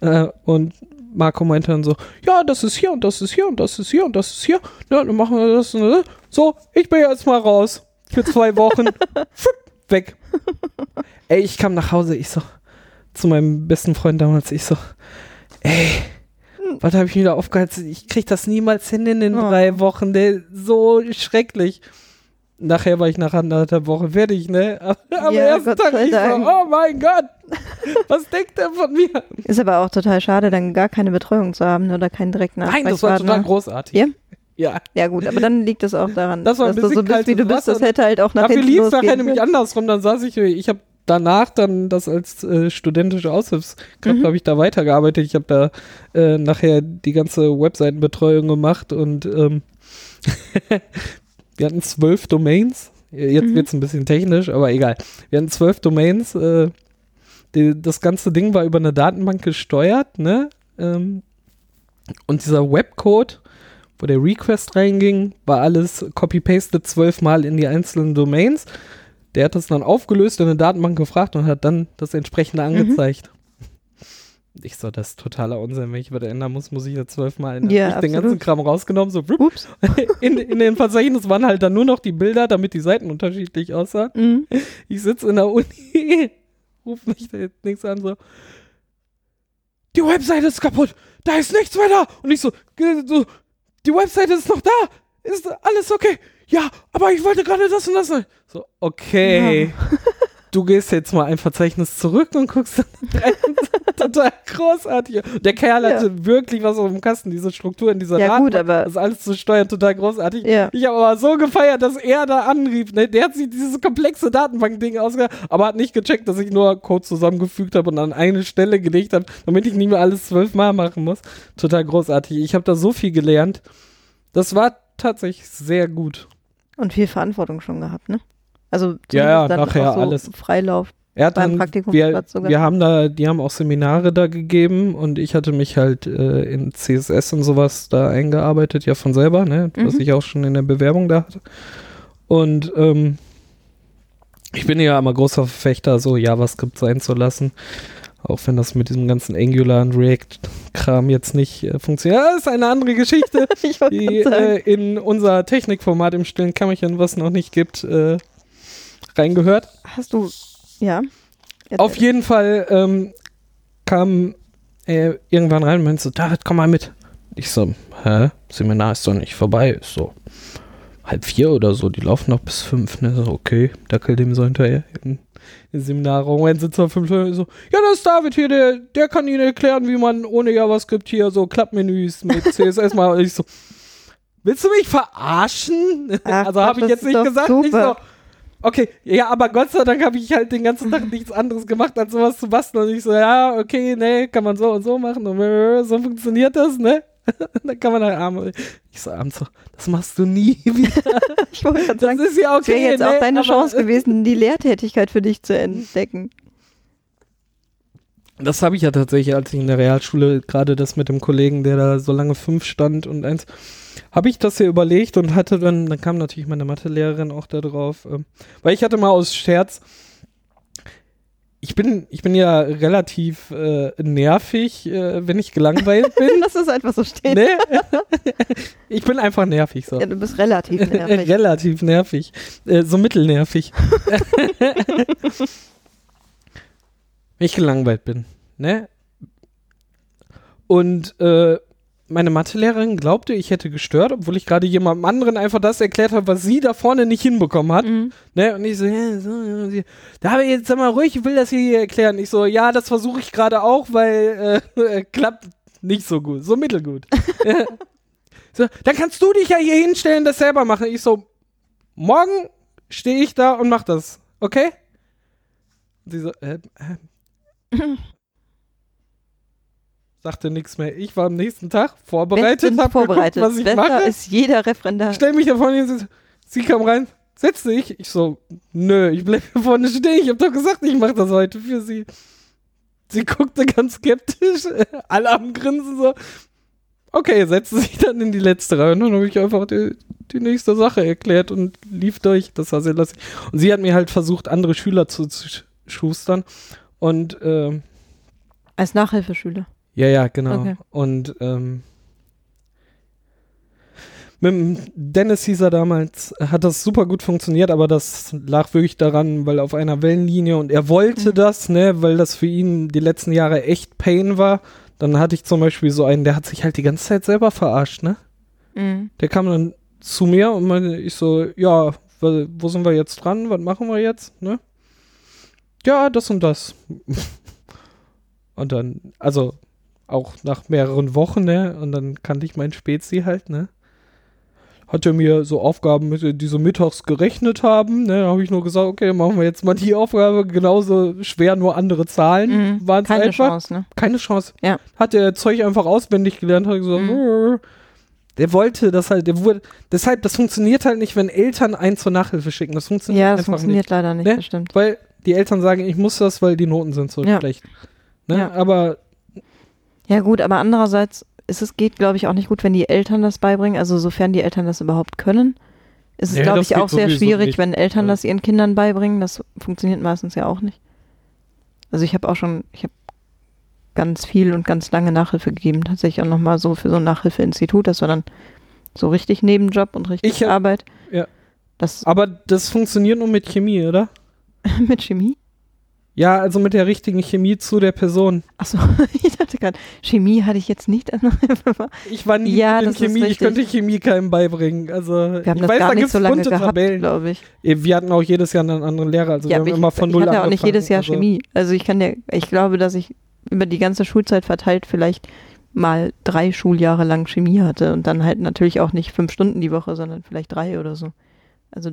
äh, und Marco meinte dann so, ja, das ist hier und das ist hier und das ist hier und das ist hier. Ja, dann machen wir das. Und das. So, ich bin jetzt mal raus. Für zwei Wochen. Weg. Ey, ich kam nach Hause, ich so, zu meinem besten Freund damals, ich so, ey, was habe ich mir da aufgehalten? Ich krieg das niemals hin in den Oh. drei Wochen, der so schrecklich. Nachher war ich nach anderthalb Wochen fertig, ne? Am Ja, ersten Gott Tag, ich Dank. oh mein Gott, was denkt der von mir? Ist aber auch total schade, dann gar keine Betreuung zu haben oder keinen direkten Nein, das war total großartig. Ja? Ja, Ja gut, aber dann liegt es auch daran, Das war dass du so bist, wie du bist. Das hätte halt auch nach dafür lief es nachher nämlich andersrum. Dann saß ich, ich habe danach dann das als äh, studentische Aushilfskraft Mhm. habe ich da weitergearbeitet. Ich habe da äh, nachher die ganze Webseitenbetreuung gemacht und ähm, wir hatten zwölf Domains. Jetzt Mhm. wird es ein bisschen technisch, aber egal. Wir hatten zwölf Domains. Äh, die, das ganze Ding war über eine Datenbank gesteuert, ne? Ähm, und dieser Webcode, wo der Request reinging, war alles copy-pasted zwölfmal in die einzelnen Domains. Der hat das dann aufgelöst in eine Datenbank gefragt und hat dann das entsprechende Mhm. Ich so, das ist totaler Unsinn. Wenn ich was ändern muss, muss ich ja zwölfmal ändern. Ja, ich den absolut. ganzen Kram rausgenommen, so. Ups. in, in dem Verzeichnis waren halt dann nur noch die Bilder, damit die Seiten unterschiedlich aussahen. Mhm. Ich sitze in der Uni, ruf mich da jetzt nichts an, so. Die Webseite ist kaputt, da ist nichts mehr da. Und ich so, äh, so die Webseite ist noch da, ist alles okay. Ja, aber ich wollte gerade das und das. So, okay. Du gehst jetzt mal ein Verzeichnis zurück und guckst. Total großartig. Der Kerl Ja. hatte wirklich was auf dem Kasten, diese Struktur in dieser Ja, gut, Datenbank, aber- Das alles zu steuern, total großartig. Ja. Ich habe aber so gefeiert, dass er da anrief. Ne? Der hat sich dieses komplexe Datenbank-Ding ausgedacht, aber hat nicht gecheckt, dass ich nur Code zusammengefügt habe und an eine Stelle gelegt habe, damit ich nicht mehr alles zwölfmal machen muss. Total großartig. Ich habe da so viel gelernt. Das war tatsächlich sehr gut. Und viel Verantwortung schon gehabt, ne? Also Ja, ja, nachher so alles. Freilauf. Er hat Beim dann, wir, wir haben da, die haben auch Seminare da gegeben und ich hatte mich halt äh, in CSS und sowas da eingearbeitet, ja von selber, ne, was Mhm. ich auch schon in der Bewerbung da hatte. Und ähm, ich bin ja immer großer Verfechter, so JavaScript sein zu lassen. Auch wenn das mit diesem ganzen Angular und React-Kram jetzt nicht äh, funktioniert. Das ist eine andere Geschichte, die äh, in unser Technikformat im stillen Kämmerchen, was noch nicht gibt, äh, reingehört. Hast du, ja. Auf jeden Fall ähm, kam er irgendwann rein und meinte so, David, komm mal mit. Ich so, hä? Seminar ist doch nicht vorbei. Ist so halb vier oder so. Die laufen noch bis fünf. Ne? So, okay, dackel dem so hinterher. In, in Seminarraum. Dann sitzt er fünf Stunden so, ja, das ist David hier, der, der kann Ihnen erklären, wie man ohne JavaScript hier so Klappmenüs mit CSS mal. Ich so, willst du mich verarschen? Ach, also habe ich jetzt nicht gesagt. super. Ich so, Okay, ja, aber Gott sei Dank habe ich halt den ganzen Tag nichts anderes gemacht, als sowas zu basteln. Und ich so, ja, okay, ne, kann man so und so machen. Und äh, so funktioniert das, ne? Dann kann man halt abends. Ich so, abends so, das machst du nie wieder. Ich wollte gerade Das sagen, ist ja das wäre okay. jetzt ne? auch deine aber, Chance gewesen, die Lehrtätigkeit für dich zu entdecken. Das habe ich ja tatsächlich, als ich in der Realschule gerade das mit dem Kollegen, der da so lange fünf stand und eins, habe ich das hier überlegt und hatte dann, dann kam natürlich meine Mathelehrerin auch da drauf, ähm, weil ich hatte mal aus Scherz, ich bin, ich bin ja relativ äh, nervig, äh, wenn ich gelangweilt bin. Lass es einfach so stehen. ne? ich bin einfach nervig so. Ja, du bist relativ nervig. Relativ nervig. Äh, so mittelnervig. Wenn ich gelangweilt bin. Ne? Und äh, meine Mathelehrerin glaubte, ich hätte gestört, obwohl ich gerade jemandem anderen einfach das erklärt habe, was sie da vorne nicht hinbekommen hat. Mhm. Ne? Und ich so, ja, so, sie, da habe ich jetzt sag mal ruhig, ich will das hier erklären. Ich so, ja, das versuche ich gerade auch, weil äh, klappt nicht so gut, so mittelgut. Ja. so, dann kannst du dich ja hier hinstellen, das selber machen. Ich so, morgen stehe ich da und mach das, okay? Und sie so, äh, äh. Sagte nichts mehr. Ich war am nächsten Tag vorbereitet, Bestens hab vorbereitet. geguckt, was ich Besser mache. ist jeder Referendar. Stell mich da vorne hin. Sie kam rein. Setz dich. Ich so, nö, ich bleib hier vorne stehen. Ich hab doch gesagt, ich mach das heute für sie. Sie guckte ganz skeptisch. Alle am Grinsen so. Okay, setzte sich dann in die letzte Reihe und dann habe ich einfach die, die nächste Sache erklärt und lief durch. Das war sehr lustig. Und sie hat mir halt versucht, andere Schüler zu, zu sch- schustern. Und ähm, Als Nachhilfeschüler. ja, ja, genau. Okay. Und ähm, mit dem Dennis hieß er damals, hat das super gut funktioniert, aber das lag wirklich daran, weil auf einer Wellenlinie und er wollte Mhm. das, ne, weil das für ihn die letzten Jahre echt Pain war. Dann hatte ich zum Beispiel so einen, der hat sich halt die ganze Zeit selber verarscht, ne? Mhm. Der kam dann zu mir und meinte, ich so, ja, wo wo sind wir jetzt dran? Was machen wir jetzt, ne? Ja, das und das. und dann, also auch nach mehreren Wochen, ne? Und dann kannte ich meinen Spezi halt, ne? Hat er mir so Aufgaben, mit, die so mittags gerechnet haben, ne? Da habe ich nur gesagt, okay, machen wir jetzt mal die Aufgabe genauso schwer, nur andere Zahlen. Mhm. Waren's Keine einfach. Chance, ne? Keine Chance. Ja. Hat der Zeug einfach auswendig gelernt, hat gesagt, Mhm. der wollte das halt, der wurde, deshalb, das funktioniert halt nicht, wenn Eltern einen zur Nachhilfe schicken. Das funktioniert Ja, das funktioniert nicht. leider nicht, Ne? das stimmt. Weil die Eltern sagen, ich muss das, weil die Noten sind so Ja. schlecht. Ne? Ja. Aber Ja, gut, aber andererseits ist es geht, glaube ich, auch nicht gut, wenn die Eltern das beibringen. Also sofern die Eltern das überhaupt können, ist es, Nee, glaube ich, auch sehr schwierig, nicht. wenn Eltern Ja. das ihren Kindern beibringen. Das funktioniert meistens ja auch nicht. Also ich habe auch schon, ich habe ganz viel und ganz lange Nachhilfe gegeben, tatsächlich auch nochmal so für so ein Nachhilfeinstitut. Das war dann so richtig Nebenjob und richtig Ich hab- Arbeit. ja. Das Aber das funktioniert nur mit Chemie, oder? mit Chemie? Ja, also mit der richtigen Chemie zu der Person. Achso, ich dachte gerade, Chemie hatte ich jetzt nicht. Ich war nie Ja, in Chemie, ich könnte Chemie keinem beibringen. Also Wir haben ich das weiß, gar da nicht so lange gehabt, Tabellen. glaube ich. Wir hatten auch jedes Jahr einen anderen Lehrer, also Ja, wir haben ich, immer von ich null hatte auch nicht angefangen. jedes Jahr also, Chemie. Also ich kann ja, ich glaube, dass ich über die ganze Schulzeit verteilt vielleicht mal drei Schuljahre lang Chemie hatte und dann halt natürlich auch nicht fünf Stunden die Woche, sondern vielleicht drei oder so. Also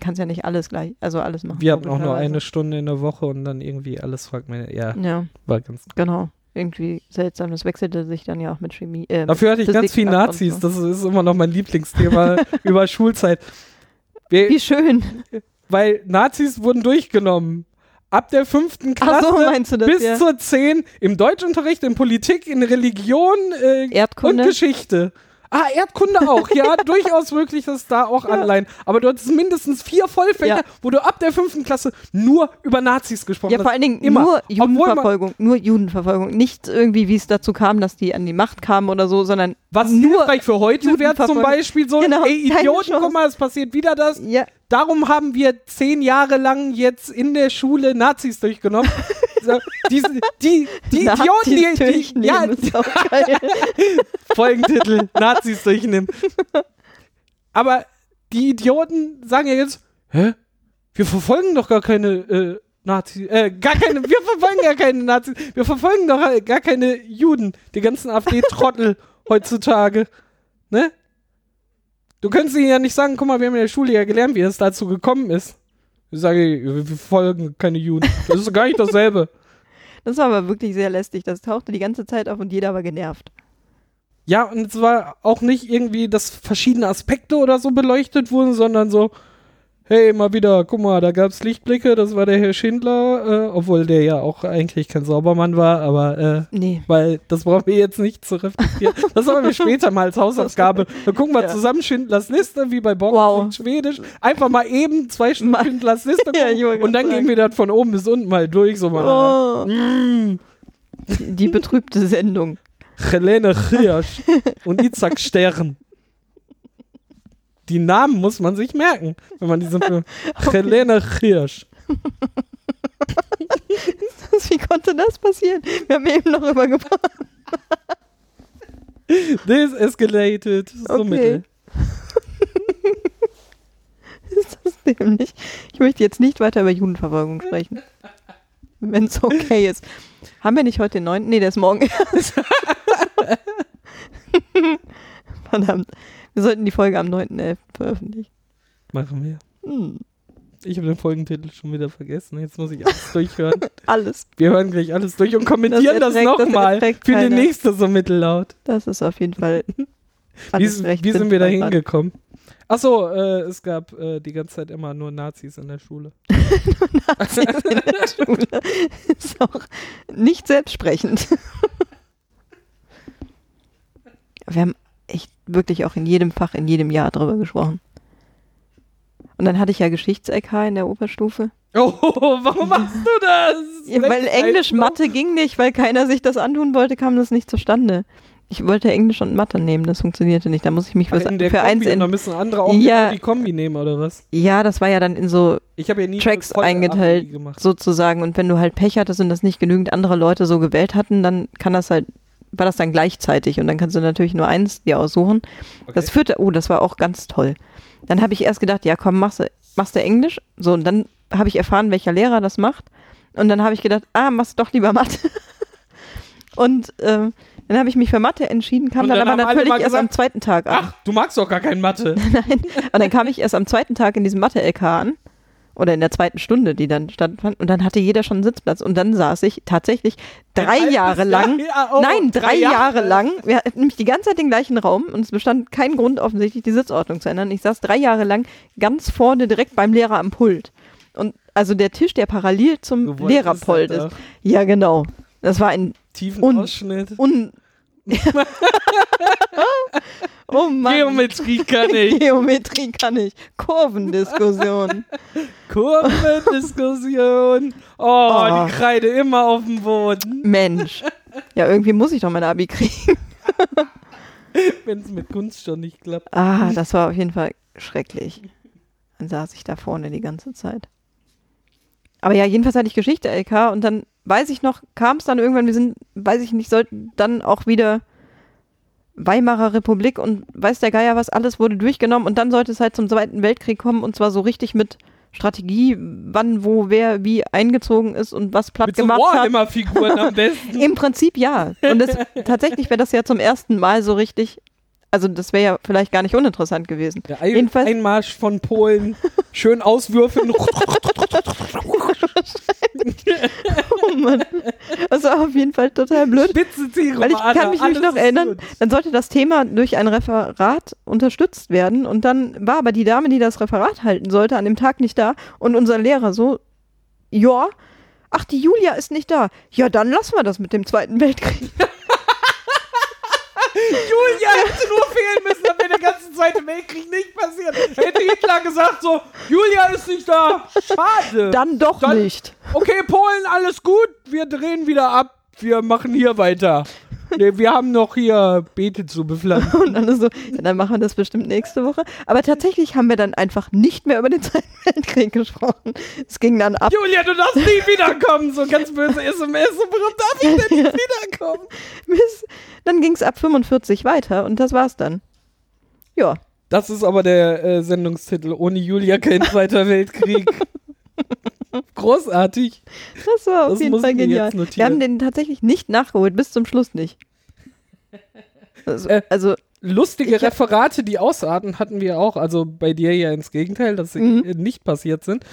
kannst ja nicht alles gleich, also alles machen. Wir hatten auch nur eine Stunde in der Woche und dann irgendwie alles fragt man, ja, Ja, war ganz. genau. Irgendwie seltsam. Das wechselte sich dann ja auch mit Chemie. Äh, Dafür hatte ich ganz Physik viel ab und Nazis, so. das ist immer noch mein Lieblingsthema über Schulzeit. Wir, Wie schön. weil Nazis wurden durchgenommen. Ab der fünften Klasse so, das? bis ja. zur zehn im Deutschunterricht, in Politik, in Religion äh, und. Geschichte. Ah, Erdkunde auch, ja, durchaus möglich, dass da auch Anleihen. Aber du hattest mindestens vier Vollfächer, Ja. wo du ab der fünften Klasse nur über Nazis gesprochen Ja, hast. vor allen Dingen Immer. nur Judenverfolgung, nur Judenverfolgung. Nicht irgendwie, wie es dazu kam, dass die an die Macht kamen oder so, sondern Was nur hilfreich für heute wäre zum. Beispiel so, Genau, ey Idioten, guck mal, es passiert wieder das. ja, Darum haben wir zehn Jahre lang jetzt in der Schule Nazis durchgenommen. diese, die, die Idioten, die, die, ja, ist auch geil. Folgentitel, Nazis durchnehmen. Aber die Idioten sagen ja jetzt, hä? Wir verfolgen doch gar keine äh, Nazis, äh, gar keine, wir verfolgen gar keine Nazis, wir verfolgen doch gar keine Juden, die ganzen AfD-Trottel heutzutage, ne? Du könntest ihnen ja nicht sagen, guck mal, wir haben in der Schule ja gelernt, wie es dazu gekommen ist. Ich sage, wir verfolgen keine Juden. Das ist gar nicht dasselbe. Das war aber wirklich sehr lästig. Das tauchte die ganze Zeit auf und jeder war genervt. Ja, und es war auch nicht irgendwie, dass verschiedene Aspekte oder so beleuchtet wurden, sondern so, hey, mal wieder, guck mal, da gab's Lichtblicke, das war der Herr Schindler, äh, obwohl der ja auch eigentlich kein Saubermann war, aber äh, Nee. weil das brauchen wir jetzt nicht zu reflektieren. Das haben wir später mal als Hausaufgabe. Dann gucken wir Ja. zusammen Schindlers Liste, wie bei Bock Wow. und Schwedisch. Einfach mal eben zwei Schindlers Liste Ja, gucken wollte und dann grad gehen wir das von oben bis unten mal durch, so mal. Oh, Mm. die betrübte Sendung. Helene Hirsch und Isaac Stern. Die Namen muss man sich merken, wenn man diesen Film. Helene Hirsch. Wie konnte das passieren? Wir haben eben noch übergebracht. This escalated. So Okay. mittel. Ist das dämlich? Ich möchte jetzt nicht weiter über Judenverfolgung sprechen. Wenn es okay ist. Haben wir nicht heute den 9.? Nee, der ist morgen erst. Verdammt. Wir sollten die Folge am 9.11. veröffentlichen. Machen wir. Hm, Ich habe den Folgentitel schon wieder vergessen. Jetzt muss ich alles durchhören. alles. Wir hören gleich alles durch und kommentieren das, das nochmal. Für die keiner. nächste so mittellaut. Das ist auf jeden Fall. Wie, wie sind wir da hingekommen? Achso, äh, es gab äh, die ganze Zeit immer nur Nazis in der Schule. Nazis in der Schule. Ist auch nicht selbstsprechend. Wir haben echt wirklich auch in jedem Fach, in jedem Jahr drüber gesprochen. Und dann hatte ich ja Geschichts-LK in der Oberstufe. Oh, warum machst du das? Ja, weil Englisch, Mathe ging nicht, weil keiner sich das antun wollte, kam das nicht zustande. Ich wollte Englisch und Mathe nehmen, das funktionierte nicht. Da muss ich mich Ach, für, in der für eins Kombi, und da in. müssen andere auch Ja. die Kombi nehmen, oder was? Ja, das war ja dann in so Ich ja nie Tracks eingeteilt. Sozusagen. Und wenn du halt Pech hattest und das nicht genügend andere Leute so gewählt hatten, dann kann das halt, war das dann gleichzeitig und dann kannst du natürlich nur eins dir aussuchen. Das Okay. führte, oh, das war auch ganz toll. Dann habe ich erst gedacht, ja komm, machst du, machst du Englisch? So, und dann habe ich erfahren, welcher Lehrer das macht. Und dann habe ich gedacht, ah, machst du doch lieber Mathe. und ähm, dann habe ich mich für Mathe entschieden, kam Und dann, dann aber natürlich erst am gesagt, zweiten Tag an. Ach, du magst doch gar kein Mathe. Nein. Und dann kam ich erst am zweiten Tag in diesem Mathe-LK an. Oder in der zweiten Stunde, die dann stattfand. Und dann hatte jeder schon einen Sitzplatz. Und dann saß ich tatsächlich drei Jahre Jahr, lang. ja, oh, nein, drei, drei Jahre. Jahre. lang. Wir hatten nämlich die ganze Zeit den gleichen Raum. Und es bestand kein Grund, offensichtlich die Sitzordnung zu ändern. Ich saß drei Jahre lang ganz vorne direkt beim Lehrer am Pult. Und also der Tisch, der parallel zum Lehrerpult halt ist. auch Ja, genau. Das war ein Tiefen Und- Ausschnitt. un. oh Mann. Geometrie kann ich. Geometrie kann ich. Kurvendiskussion. Kurvendiskussion. Oh, Oh. die Kreide immer auf dem Boden. Mensch. Ja, irgendwie muss ich doch mein Abi kriegen. Wenn es mit Kunst schon nicht klappt. Ah, das war auf jeden Fall schrecklich. Dann saß ich da vorne die ganze Zeit. Aber ja, jedenfalls hatte ich Geschichte LK und dann weiß ich noch, kam es dann irgendwann, wir sind, weiß ich nicht, sollten dann auch wieder Weimarer Republik und weiß der Geier was, alles wurde durchgenommen und dann sollte es halt zum Zweiten Weltkrieg kommen und zwar so richtig mit Strategie, wann, wo, wer, wie eingezogen ist und was platt Mit so gemacht hat. Warhammer-Figuren am besten. Im Prinzip ja. Und das, tatsächlich wäre das ja zum ersten Mal so richtig. Also das wäre ja vielleicht gar nicht uninteressant gewesen. Der Ein Jedenfalls- Einmarsch von Polen. Schön auswürfeln. Oh Mann. Das war auf jeden Fall total blöd. Spitze Zielgerade. Weil ich kann mich alles noch erinnern, gut. dann sollte das Thema durch ein Referat unterstützt werden und dann war aber die Dame, die das Referat halten sollte, an dem Tag nicht da und unser Lehrer so, ja, ach, die Julia ist nicht da. Ja, dann lassen wir das mit dem Zweiten Weltkrieg. Julia hätte nur erzählen müssen, dann wäre der ganze Zweite Weltkrieg nicht passiert. Hätte Hitler gesagt so, Julia ist nicht da. Schade. Dann doch Dann- nicht. Okay, Polen, alles gut. Wir drehen wieder ab. Wir machen hier weiter. Nee, wir haben noch hier Beete zu bepflanzen. Und dann ist so, ja, dann machen wir das bestimmt nächste Woche. Aber tatsächlich haben wir dann einfach nicht mehr über den Zweiten Weltkrieg gesprochen. Es ging dann ab. Julia, du darfst nie wiederkommen. So ganz böse SMS. So, warum darf ich denn nicht wiederkommen? Bis, dann ging es ab 45 weiter und das war's dann. Ja, Das ist aber der äh, Sendungstitel. Ohne Julia kein Zweiter Weltkrieg. Großartig. das war auf Das jeden Fall genial. Wir haben den tatsächlich nicht nachgeholt, bis zum Schluss nicht. Also, Äh, also Lustige Referate, die ausarten, hatten wir auch. Also bei dir ja ins Gegenteil, dass sie Mhm. äh, nicht passiert sind.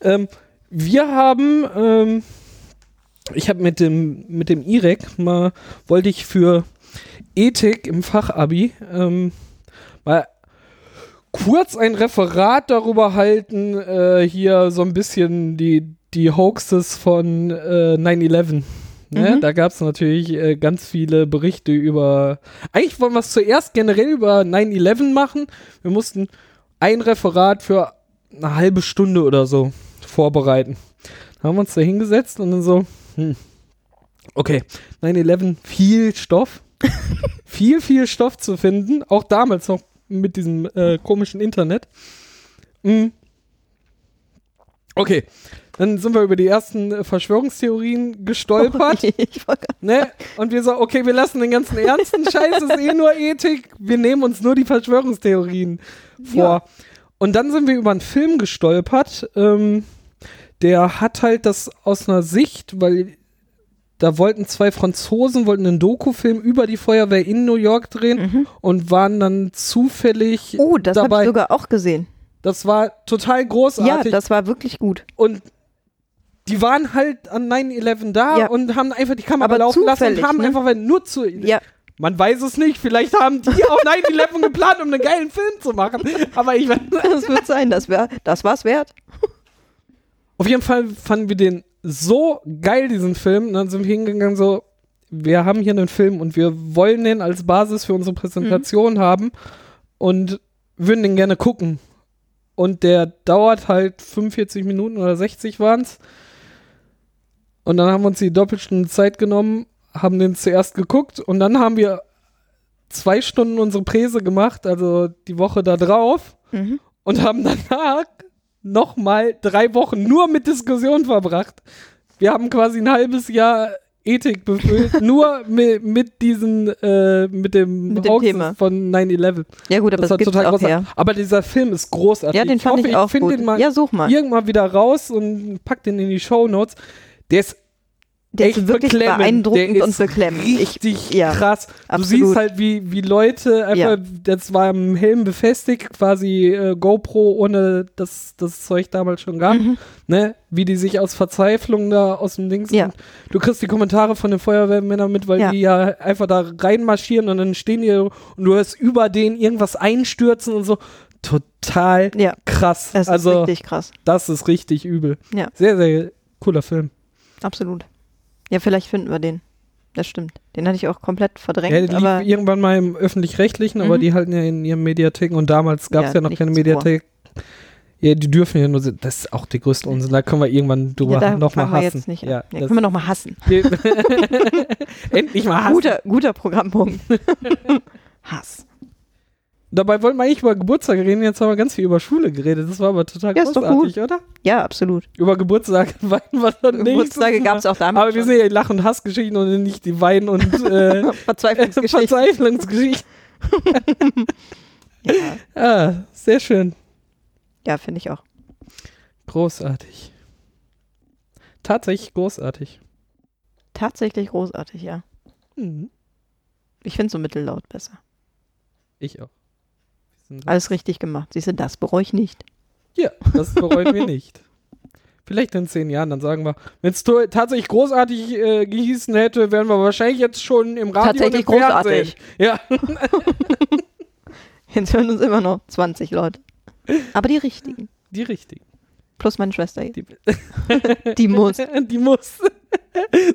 Ähm, wir haben, ähm, ich habe mit dem, mit dem IREC mal, wollte ich für Ethik im Fachabi ähm, mal kurz ein Referat darüber halten, äh, hier so ein bisschen die, die Hoaxes von äh, 9-11. Ne? Mhm. Da gab es natürlich äh, ganz viele Berichte über. Eigentlich wollen wir es zuerst generell über 9-11 machen. Wir mussten ein Referat für eine halbe Stunde oder so vorbereiten. Da haben wir uns da hingesetzt und dann so, hm, okay, 9-11, viel Stoff. viel, viel Stoff zu finden. Auch damals noch mit diesem äh, komischen Internet. Hm. Okay, dann sind wir über die ersten äh, Verschwörungstheorien gestolpert. ich wollte Ne? Und wir so, okay, wir lassen den ganzen ernsten Scheiß, ist eh nur Ethik, wir nehmen uns nur die Verschwörungstheorien vor. Ja. Und dann sind wir über einen Film gestolpert, ähm, der hat halt das aus einer Sicht, weil da wollten zwei Franzosen, wollten einen Dokufilm über die Feuerwehr in New York drehen und waren dann zufällig Oh, das habe ich sogar auch gesehen. das war total Ja, großartig. das war wirklich gut. und die waren halt an 9-11 da Ja. und haben einfach die Kamera Aber laufen lassen und haben ne? einfach weil nur zu. Ja, Man weiß es nicht, vielleicht haben die auch 9-11 geplant, um einen geilen Film zu machen. Aber ich weiß. das wird sein. Das, wär, das war's wert. Auf jeden Fall fanden wir den so geil, diesen Film. Und dann sind wir hingegangen, so, wir haben hier einen Film und wir wollen den als Basis für unsere Präsentation haben und würden den gerne gucken. Und der dauert halt 45 Minuten oder 60 waren es. Und dann haben wir uns die Doppelstunde Zeit genommen, haben den zuerst geguckt und dann haben wir zwei Stunden unsere Präse gemacht, also die Woche da drauf Mhm. und haben danach nochmal drei Wochen nur mit Diskussionen verbracht. Wir haben quasi ein halbes Jahr Ethik befüllt, nur mit, mit diesen, äh, mit dem, Mit dem Thema. von 9-11. Ja gut, aber Das das gibt's total auch großartig. her. Aber dieser Film ist großartig. Ja, den fand hoffe, ich auch finde gut. den mal Ja, such mal. irgendwann wieder raus und pack den in die Show Notes. Der ist Der echt ist wirklich beklemmend. beeindruckend Der und ist beklemmend. Ich, Richtig ja, krass. Du absolut. siehst halt, wie, wie Leute einfach, das war im Helm befestigt, quasi äh, GoPro, ohne dass das Zeug damals schon gab, Mhm. ne? Wie die sich aus Verzweiflung da aus dem Dings. Ja. Und du kriegst die Kommentare von den Feuerwehrmännern mit, weil Ja. die ja einfach da reinmarschieren und dann stehen die und du hörst über denen irgendwas einstürzen und so. Total ja, krass. das also, ist richtig krass. das ist richtig übel. Ja. Sehr, sehr cooler Film. Absolut. Ja, vielleicht finden wir den. Das stimmt. Den hatte ich auch komplett verdrängt, Ja, der aber irgendwann mal im öffentlich-rechtlichen, aber Mhm. die halten ja in ihren Mediatheken und damals gab es Ja, ja, noch keine vor. Mediathek. Ja, die dürfen ja nur, das ist auch der größte Unsinn, da können wir irgendwann drüber ja, nochmal wir hassen. jetzt nicht. Ja, Ja, können wir noch mal hassen. Endlich mal hassen. Guter, guter Programmpunkt. Hass. Dabei wollten wir eigentlich über Geburtstag reden, jetzt haben wir ganz viel über Schule geredet. Das war aber total Ja, ist doch großartig, oder? Ja, absolut. Über Geburtstag weinen wir dann nicht. Geburtstage gab es auch damals. Aber wir sind ja Lach- und Hassgeschichten und nicht die Wein- und äh, schon. Verzweiflungsgeschichte. Verzweiflungsgeschichten. ja, Ah, sehr schön. ja finde ich auch. Großartig. Tatsächlich großartig. Tatsächlich großartig, ja. Mhm. Ich finde so mittellaut besser. Ich auch. Alles richtig gemacht. Siehst du, das bereue ich nicht. Ja, das bereuen wir nicht. Vielleicht in zehn Jahren, dann sagen wir, wenn es tatsächlich großartig äh, gehießen hätte, wären wir wahrscheinlich jetzt schon im Radio Tatsächlich und im großartig. Ja, Jetzt hören uns immer noch 20 Leute. Aber die richtigen. die richtigen. Plus meine Schwester. Die, Die muss. die muss.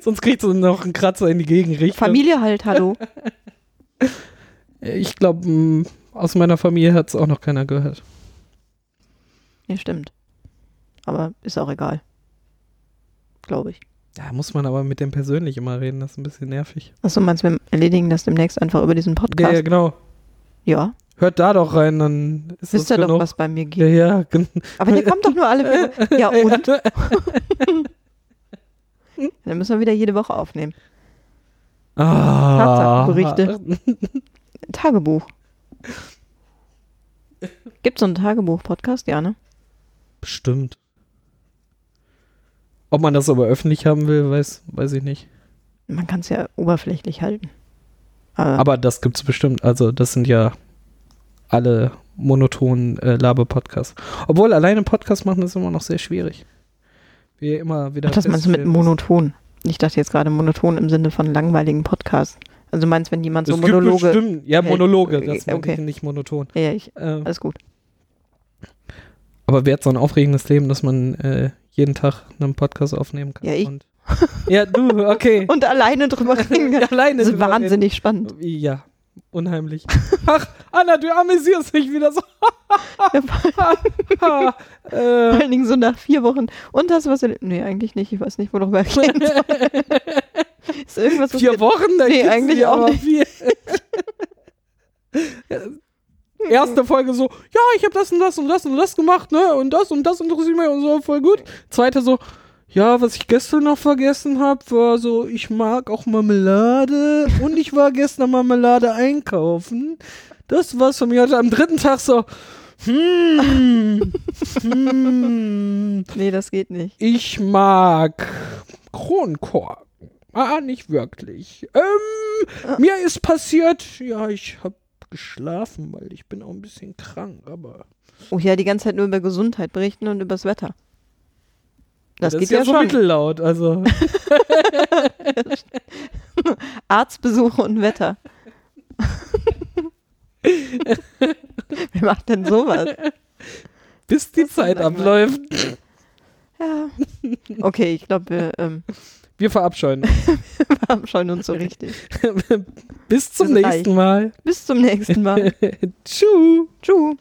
Sonst kriegt sie noch einen Kratzer in die Gegenrichtung. Familie halt, hallo. Ich glaube, aus meiner Familie hat es auch noch keiner gehört. Ja, stimmt. Aber ist auch egal. Glaube ich. Da muss man aber mit dem persönlich immer reden, das ist ein bisschen nervig. Achso, meinst du, wir erledigen das demnächst einfach über diesen Ja, Podcast? ja, genau. Ja. Hört da doch rein, dann ist Wisst ihr doch, genug. was bei mir ja, geht. ja, gen- Aber der kommt doch nur alle Ja, und? Dann müssen wir wieder jede Woche aufnehmen. Ah. Tatsachenberichte. Tagebuch. Gibt es so einen Tagebuch-Podcast? Ja, ne? Bestimmt. Ob man das aber öffentlich haben will, weiß, weiß ich nicht. Man kann es ja oberflächlich halten. Aber, Aber das gibt's bestimmt. Also, das sind ja alle monotonen äh, Laber-Podcasts. Obwohl, alleine Podcast machen ist immer noch sehr schwierig. Wie immer wieder. Ach, das meinst du mit monoton? Ich dachte jetzt gerade monoton im Sinne von langweiligen Podcast. Also du meinst, wenn jemand so Es gibt Monologe. bestimmt, ja, Monologe, Äh, das okay. ich nicht monoton. Ja, ich, Ähm, alles gut. aber wer hat so ein aufregendes Leben, dass man äh, jeden Tag einen Podcast aufnehmen kann? Ja, ich. Und, ja, du, okay. Und alleine drüber reden. Alleine Das ist drüber reden. wahnsinnig spannend. Ja, unheimlich. Ach, Anna, du amüsierst dich wieder so. Ja, vor Ha, vor äh, allen Dingen so nach vier Wochen. Und hast du was erlebt? Nee, eigentlich nicht. Ich weiß nicht, worüber ich reden soll. Ist irgendwas was vier Wochen? Da Nee, eigentlich auch nicht. Vier. Erste Folge so, ja, ich habe das und das und das und das gemacht, ne? Und das und das interessiert mich und so, voll gut. Zweite so, ja, was ich gestern noch vergessen habe, war so, ich mag auch Marmelade und ich war gestern Marmelade einkaufen. Das war's von mir heute. Am dritten Tag so, hm, hm, Nee, das geht nicht. ich mag Kronkorken. Ah, nicht wirklich. Ähm, mir ist passiert, ja, ich habe geschlafen, weil ich bin auch ein bisschen krank, aber Oh ja, die ganze Zeit nur über Gesundheit berichten und übers Wetter. Das, geht ist ja, so schon. mittellaut, also Arztbesuche und Wetter. Wer macht denn sowas? bis die Das Zeit abläuft. Ja. Okay, ich glaube, wir ähm, Wir verabscheuen. uns. verabscheuen uns so richtig. bis zum Das nächsten Mal. Bis zum nächsten Mal. Tschüss. Tschüss.